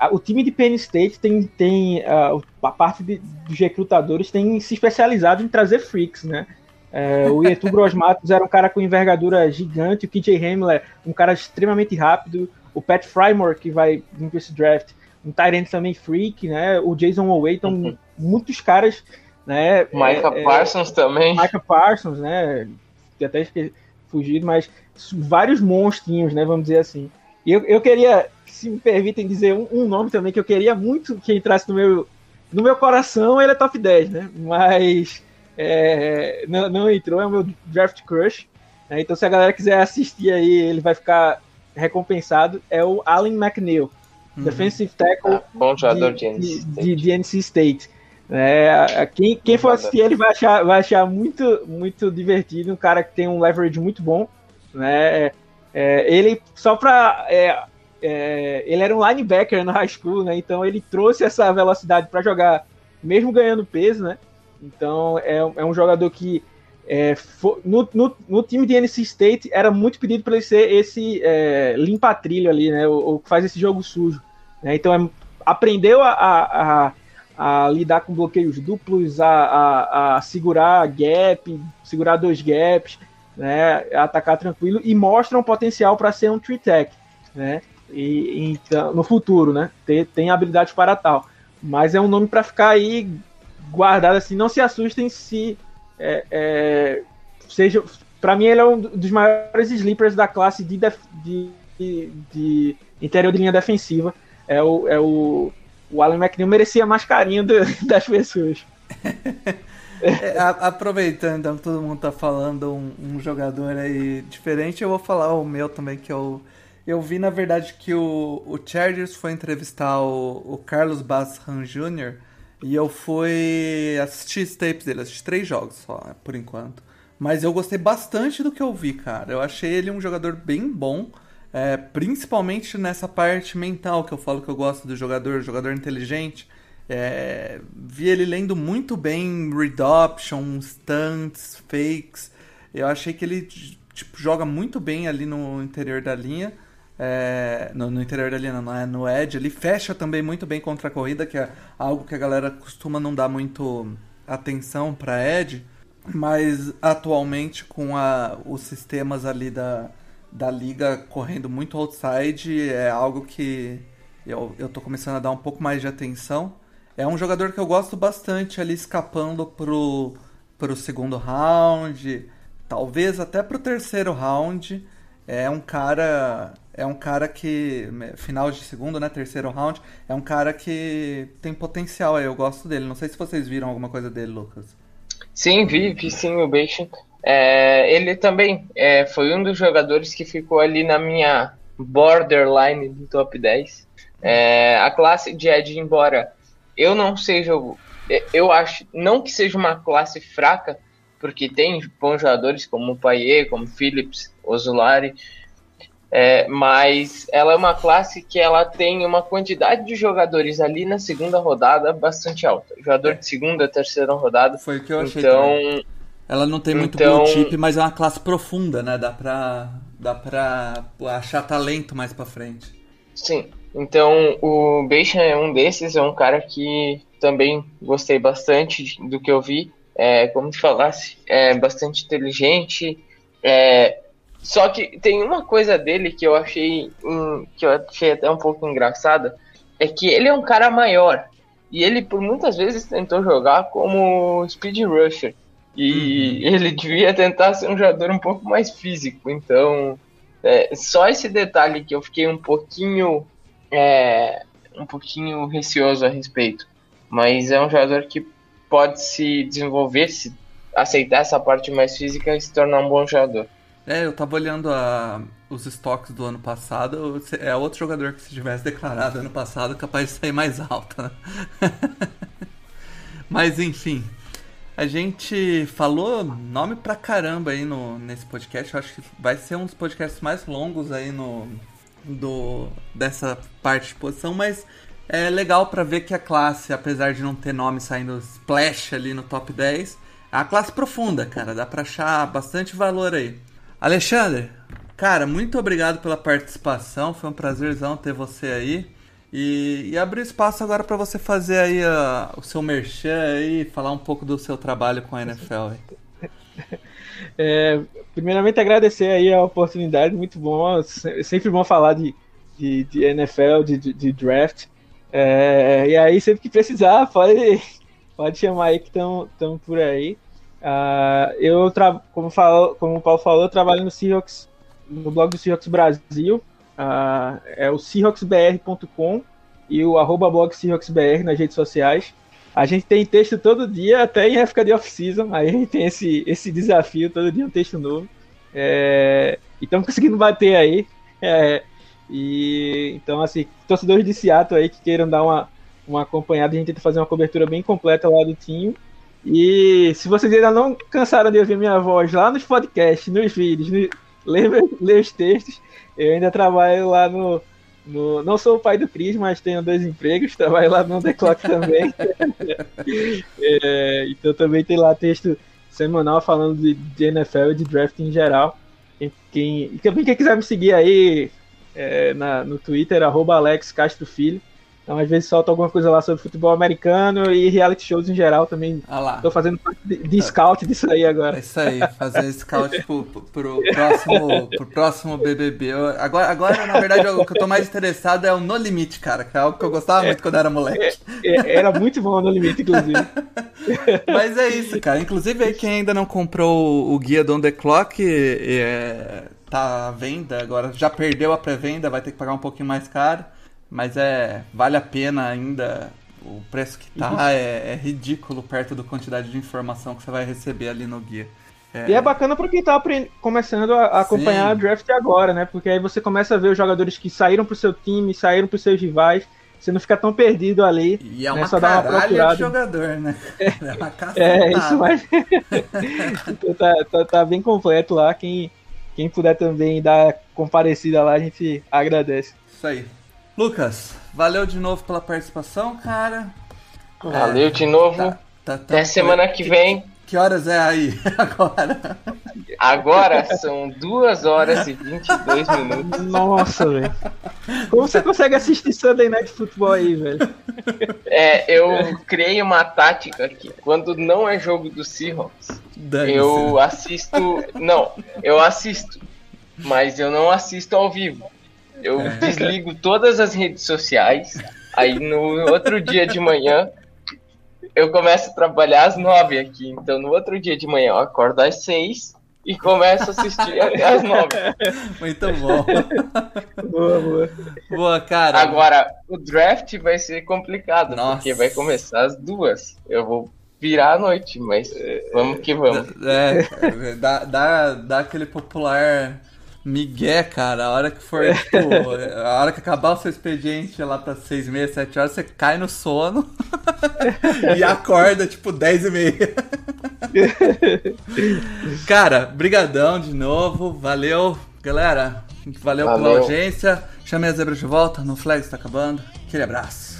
a, o time de Penn State tem, tem a, a parte de, dos recrutadores tem se especializado em trazer freaks, né? É, o Ietu Grosmatos era um cara com envergadura gigante, o KJ Hamler, um cara extremamente rápido, o Pat Frymore, que vai vir para esse draft, um Tyrant também freak, né? O Jason Oway, então uhum. muitos caras, né? Micah é, Parsons é, também. Micah Parsons, né? Até esqueci, fugido, mas vários monstrinhos, né? Vamos dizer assim. E eu, eu queria, se me permitem dizer um, um, nome também que eu queria muito que entrasse no meu, no meu coração, ele é top 10, né? Mas é, não, não, entrou, é o meu draft crush. Né? Então, se a galera quiser assistir aí, ele vai ficar recompensado. É o Allen McNeil, uhum. defensive tackle ah, bom jogador de, de, de, de NC State. É, quem, quem for assistir ele vai achar, vai achar muito, muito divertido. Um cara que tem um leverage muito bom. Né? É, ele, só pra. É, é, ele era um linebacker no high school, né? Então ele trouxe essa velocidade para jogar, mesmo ganhando peso, né? Então é, é um jogador que é, no, no, no, time de NC State era muito pedido para ele ser esse é, limpa-trilho ali, né? O, que faz esse jogo sujo. Né? Então é, aprendeu a, a, a, lidar com bloqueios duplos, a, a, a segurar gap, segurar dois gaps, né? Atacar tranquilo e mostra um potencial para ser um tree tech, né? E, então, no futuro, né? Tem, tem habilidade para tal. Mas é um nome para ficar aí guardado assim. Não se assustem se é, é, seja. Para mim, ele é um dos maiores sleepers da classe de, def, de, de, de, interior de linha defensiva. É o, é o, o Alan McNeil merecia mais carinho das pessoas. É, aproveitando então, todo mundo tá falando um, um, jogador aí diferente, eu vou falar o meu também, que é o. Eu vi, na verdade, que o, o Chargers foi entrevistar o, o Carlos Basran Jr. E eu fui assistir os tapes dele, assisti três jogos só, por enquanto. Mas eu gostei bastante do que eu vi, cara. Eu achei ele um jogador bem bom, é, principalmente nessa parte mental que eu falo que eu gosto do jogador, jogador inteligente. É, vi ele lendo muito bem read option, stunts, fakes. Eu achei que ele tipo, joga muito bem ali no interior da linha é, no, no, interior da linha, não é no edge. Ele fecha também muito bem contra a corrida, que é algo que a galera costuma não dar muito atenção para edge. Mas atualmente, com a, os sistemas ali da, da liga correndo muito outside, é algo que eu, eu tô começando a dar um pouco mais de atenção. É um jogador que eu gosto bastante ali escapando pro, pro segundo round, talvez até pro terceiro round. É um cara é um cara que. Final de segundo, né? Terceiro round. É um cara que tem potencial aí. Eu gosto dele. Não sei se vocês viram alguma coisa dele, Lucas. Sim, vi, vi sim o Bacon. É, ele também é, foi um dos jogadores que ficou ali na minha borderline do top 10. É, a classe de Ed, embora eu não seja. Eu acho não que seja uma classe fraca, porque tem bons jogadores como o Paier, como Phillips, Ozulari. É, mas ela é uma classe que ela tem uma quantidade de jogadores ali na segunda rodada bastante alta. Jogador de segunda, terceira rodada. Foi o que eu achei. Então, ela não tem muito então, blue chip, mas é uma classe profunda, né? Dá pra, dá pra achar talento mais pra frente. Sim. Então o Beishan é um desses, é um cara que também gostei bastante do que eu vi. É, como te falasse, é bastante inteligente, é, só que tem uma coisa dele que eu achei que eu achei até um pouco engraçada, é que ele é um cara maior e ele por muitas vezes tentou jogar como speed rusher e uhum. ele devia tentar ser um jogador um pouco mais físico. Então, é, só esse detalhe que eu fiquei um pouquinho é, um pouquinho receoso a respeito. Mas é um jogador que pode se desenvolver, se aceitar essa parte mais física e se tornar um bom jogador. É, eu tava olhando a, os estoques do ano passado. É outro jogador que se tivesse declarado ano passado capaz de sair mais alto, né? Mas enfim. A gente falou nome pra caramba aí no, nesse podcast. Eu acho que vai ser um dos podcasts mais longos aí no do dessa parte de posição, mas é legal para ver que a classe, apesar de não ter nome saindo splash ali no top 10, É uma classe profunda, cara. Dá pra achar bastante valor aí. Alexandre, cara, muito obrigado pela participação. Foi um prazerzão ter você aí. E, e abrir espaço agora para você fazer aí uh, o seu merchan aí, falar um pouco do seu trabalho com a NFL. É, primeiramente agradecer aí a oportunidade, muito bom, sempre bom falar de, de, de NFL, de, de, de draft. É, e aí sempre que precisar, pode, pode chamar aí que estão por aí. Uh, eu, como, falou, como o Paulo falou, eu trabalho no Seahawks, no blog do Seahawks Brasil, uh, é o seahawksbr.com e o arroba blog seahawksbr nas redes sociais. A gente tem texto todo dia, até em época de off-season, aí a gente tem esse, esse desafio, todo dia um texto novo. É, e estamos conseguindo bater aí. É, e então, assim, torcedores de Seattle aí que queiram dar uma, uma acompanhada, a gente tenta fazer uma cobertura bem completa lá do time. E se vocês ainda não cansaram de ouvir minha voz lá nos podcasts, nos vídeos, no, ler os textos, eu ainda trabalho lá no, no. Não sou o pai do Cris, mas tenho dois empregos, trabalho lá no The Clock também. é, então também tem lá texto semanal falando de, de NFL e de draft em geral. Quem, quem, quem quiser me seguir aí é, na, no Twitter, arroba Alex Castro Filho. Então, às vezes solta alguma coisa lá sobre futebol americano e reality shows em geral também. Ah lá. Tô fazendo parte de, de scout disso aí agora. É isso aí, fazer scout pro, pro, próximo, pro próximo BBB. Eu, agora, agora, na verdade, o que eu tô mais interessado é o No Limite, cara, que é algo que eu gostava é, muito quando era moleque. É, é, era muito bom o No Limite, inclusive. Mas é isso, cara. Inclusive, aí, quem ainda não comprou o guia do On The Clock, é, tá à venda agora, já perdeu a pré-venda, vai ter que pagar um pouquinho mais caro. Mas é. Vale a pena ainda. O preço que tá uhum. é, é, ridículo perto da quantidade de informação que você vai receber ali no guia. É... E é bacana para quem tá começando a, acompanhar Sim. a draft agora, né? Porque aí você começa a ver os jogadores que saíram pro seu time, saíram pros seus rivais. Você não fica tão perdido ali. E é né? uma Só dá uma de jogador, né? É, é uma É, isso mas... então tá, tá, tá, bem completo lá. Quem, quem puder também dar comparecida lá, a gente agradece. Isso aí. Lucas, valeu de novo pela participação, cara. Valeu é, de novo. Tá, tá, tá Até semana que vem. Que horas é aí agora? Agora são 2 horas e 22 minutos. Nossa, velho. Como você consegue assistir Sunday Night Football aí, velho? É, eu criei uma tática aqui. Quando não é jogo do Seahawks, eu assisto. Não, eu assisto. Mas eu não assisto ao vivo. Eu é. desligo todas as redes sociais. Aí no outro dia de manhã eu começo a trabalhar às nove aqui. Então no outro dia de manhã eu acordo às seis e começo a assistir até às nove. Muito bom. boa, boa. Boa, cara. Agora, o draft vai ser complicado, Nossa. porque vai começar às duas. Eu vou virar a noite, mas vamos que vamos. É, dá, dá, dá aquele popular Miguel, cara, a hora que for, tipo, a hora que acabar o seu expediente lá pra 6 e meia, 7 horas, você cai no sono e acorda, tipo, 10 e meia. cara, brigadão de novo, valeu, galera, valeu, valeu. pela audiência, chamei a zebra de volta, no flag está acabando, aquele abraço.